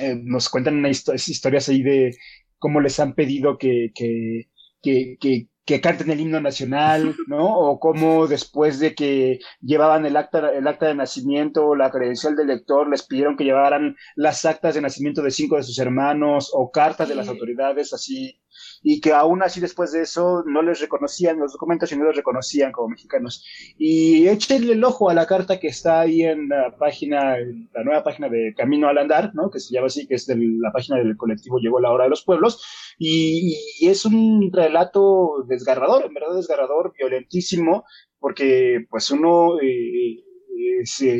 eh, nos cuentan una historias ahí de cómo les han pedido que, que, que, que, canten el himno nacional, ¿no? O cómo después de que llevaban el acta, el acta de nacimiento o la credencial del lector, les pidieron que llevaran las actas de nacimiento de cinco de sus hermanos o cartas de las autoridades así y que aún así después de eso no les reconocían los documentos y no los reconocían como mexicanos. Y échenle el ojo a la carta que está ahí en la página, la nueva página de Camino al Andar, ¿no? que se llama así, que es de la página del colectivo Llegó la Hora de los Pueblos, y, es un relato desgarrador, en verdad desgarrador, violentísimo, porque pues uno eh, se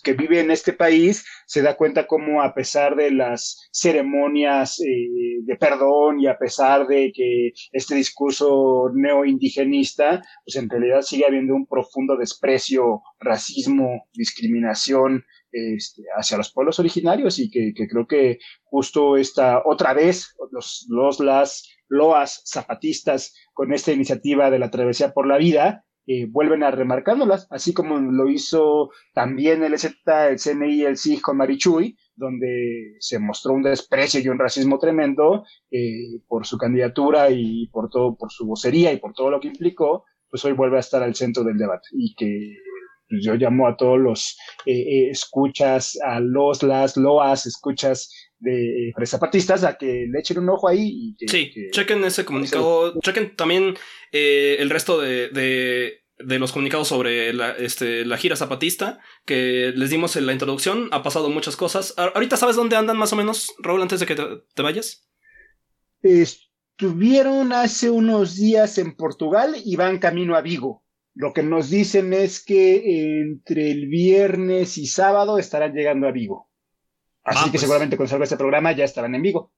que vive en este país se da cuenta cómo a pesar de las ceremonias eh, de perdón y a pesar de que este discurso neoindigenista, pues en realidad sigue habiendo un profundo desprecio, racismo, discriminación este, hacia los pueblos originarios y que, creo que justo esta otra vez los, los las loas zapatistas con esta iniciativa de la travesía por la vida eh, vuelven a remarcándolas, así como lo hizo también el EZ, el CNI el SIG con Marichuy, donde se mostró un desprecio y un racismo tremendo eh, por su candidatura y por todo, por su vocería y por todo lo que implicó, pues hoy vuelve a estar al centro del debate y que pues, yo llamo a todos los eh, escuchas, a los, las, loas, escuchas de eh, zapatistas a que le echen un ojo ahí. Y que, sí, chequen ese comunicado, chequen también eh, el resto de, de, los comunicados sobre la, este, la gira zapatista que les dimos en la introducción. Ha pasado muchas cosas. Ahorita sabes dónde andan más o menos, Raúl, antes de que te, vayas. Estuvieron hace unos días en Portugal y van camino a Vigo. Lo que nos dicen es que entre el viernes y sábado estarán llegando a Vigo. Así que pues. seguramente cuando salga este programa ya estarán en vivo.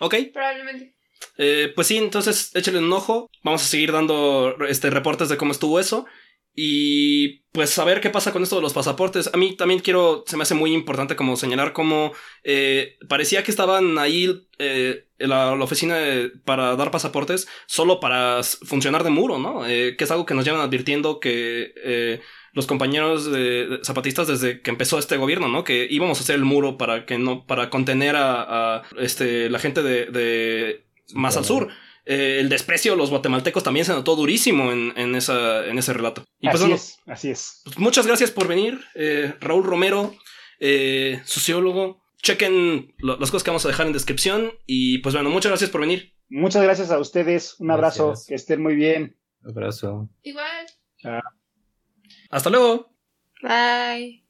Ok. Probablemente. Eh, pues sí, entonces échale un ojo. Vamos a seguir dando este, reportes de cómo estuvo eso. Y pues a ver qué pasa con esto de los pasaportes. A mí también quiero, se me hace muy importante como señalar cómo eh, parecía que estaban ahí eh, en la, oficina para dar pasaportes solo para funcionar de muro, ¿no? que es algo que nos llevan advirtiendo que los compañeros de, zapatistas desde que empezó este gobierno, ¿no? Que íbamos a hacer el muro para que no, para contener a, este, la gente de, más al sur. Eh, el desprecio de los guatemaltecos también se notó durísimo en, esa, en ese relato. Y pues así es, así es. Pues muchas gracias por venir, eh, Raúl Romero, eh, sociólogo. Chequen las cosas que vamos a dejar en descripción. Y pues bueno, muchas gracias por venir. Muchas gracias a ustedes. Un abrazo. Que estén muy bien. Un abrazo. Igual. Chao. Hasta luego. Bye.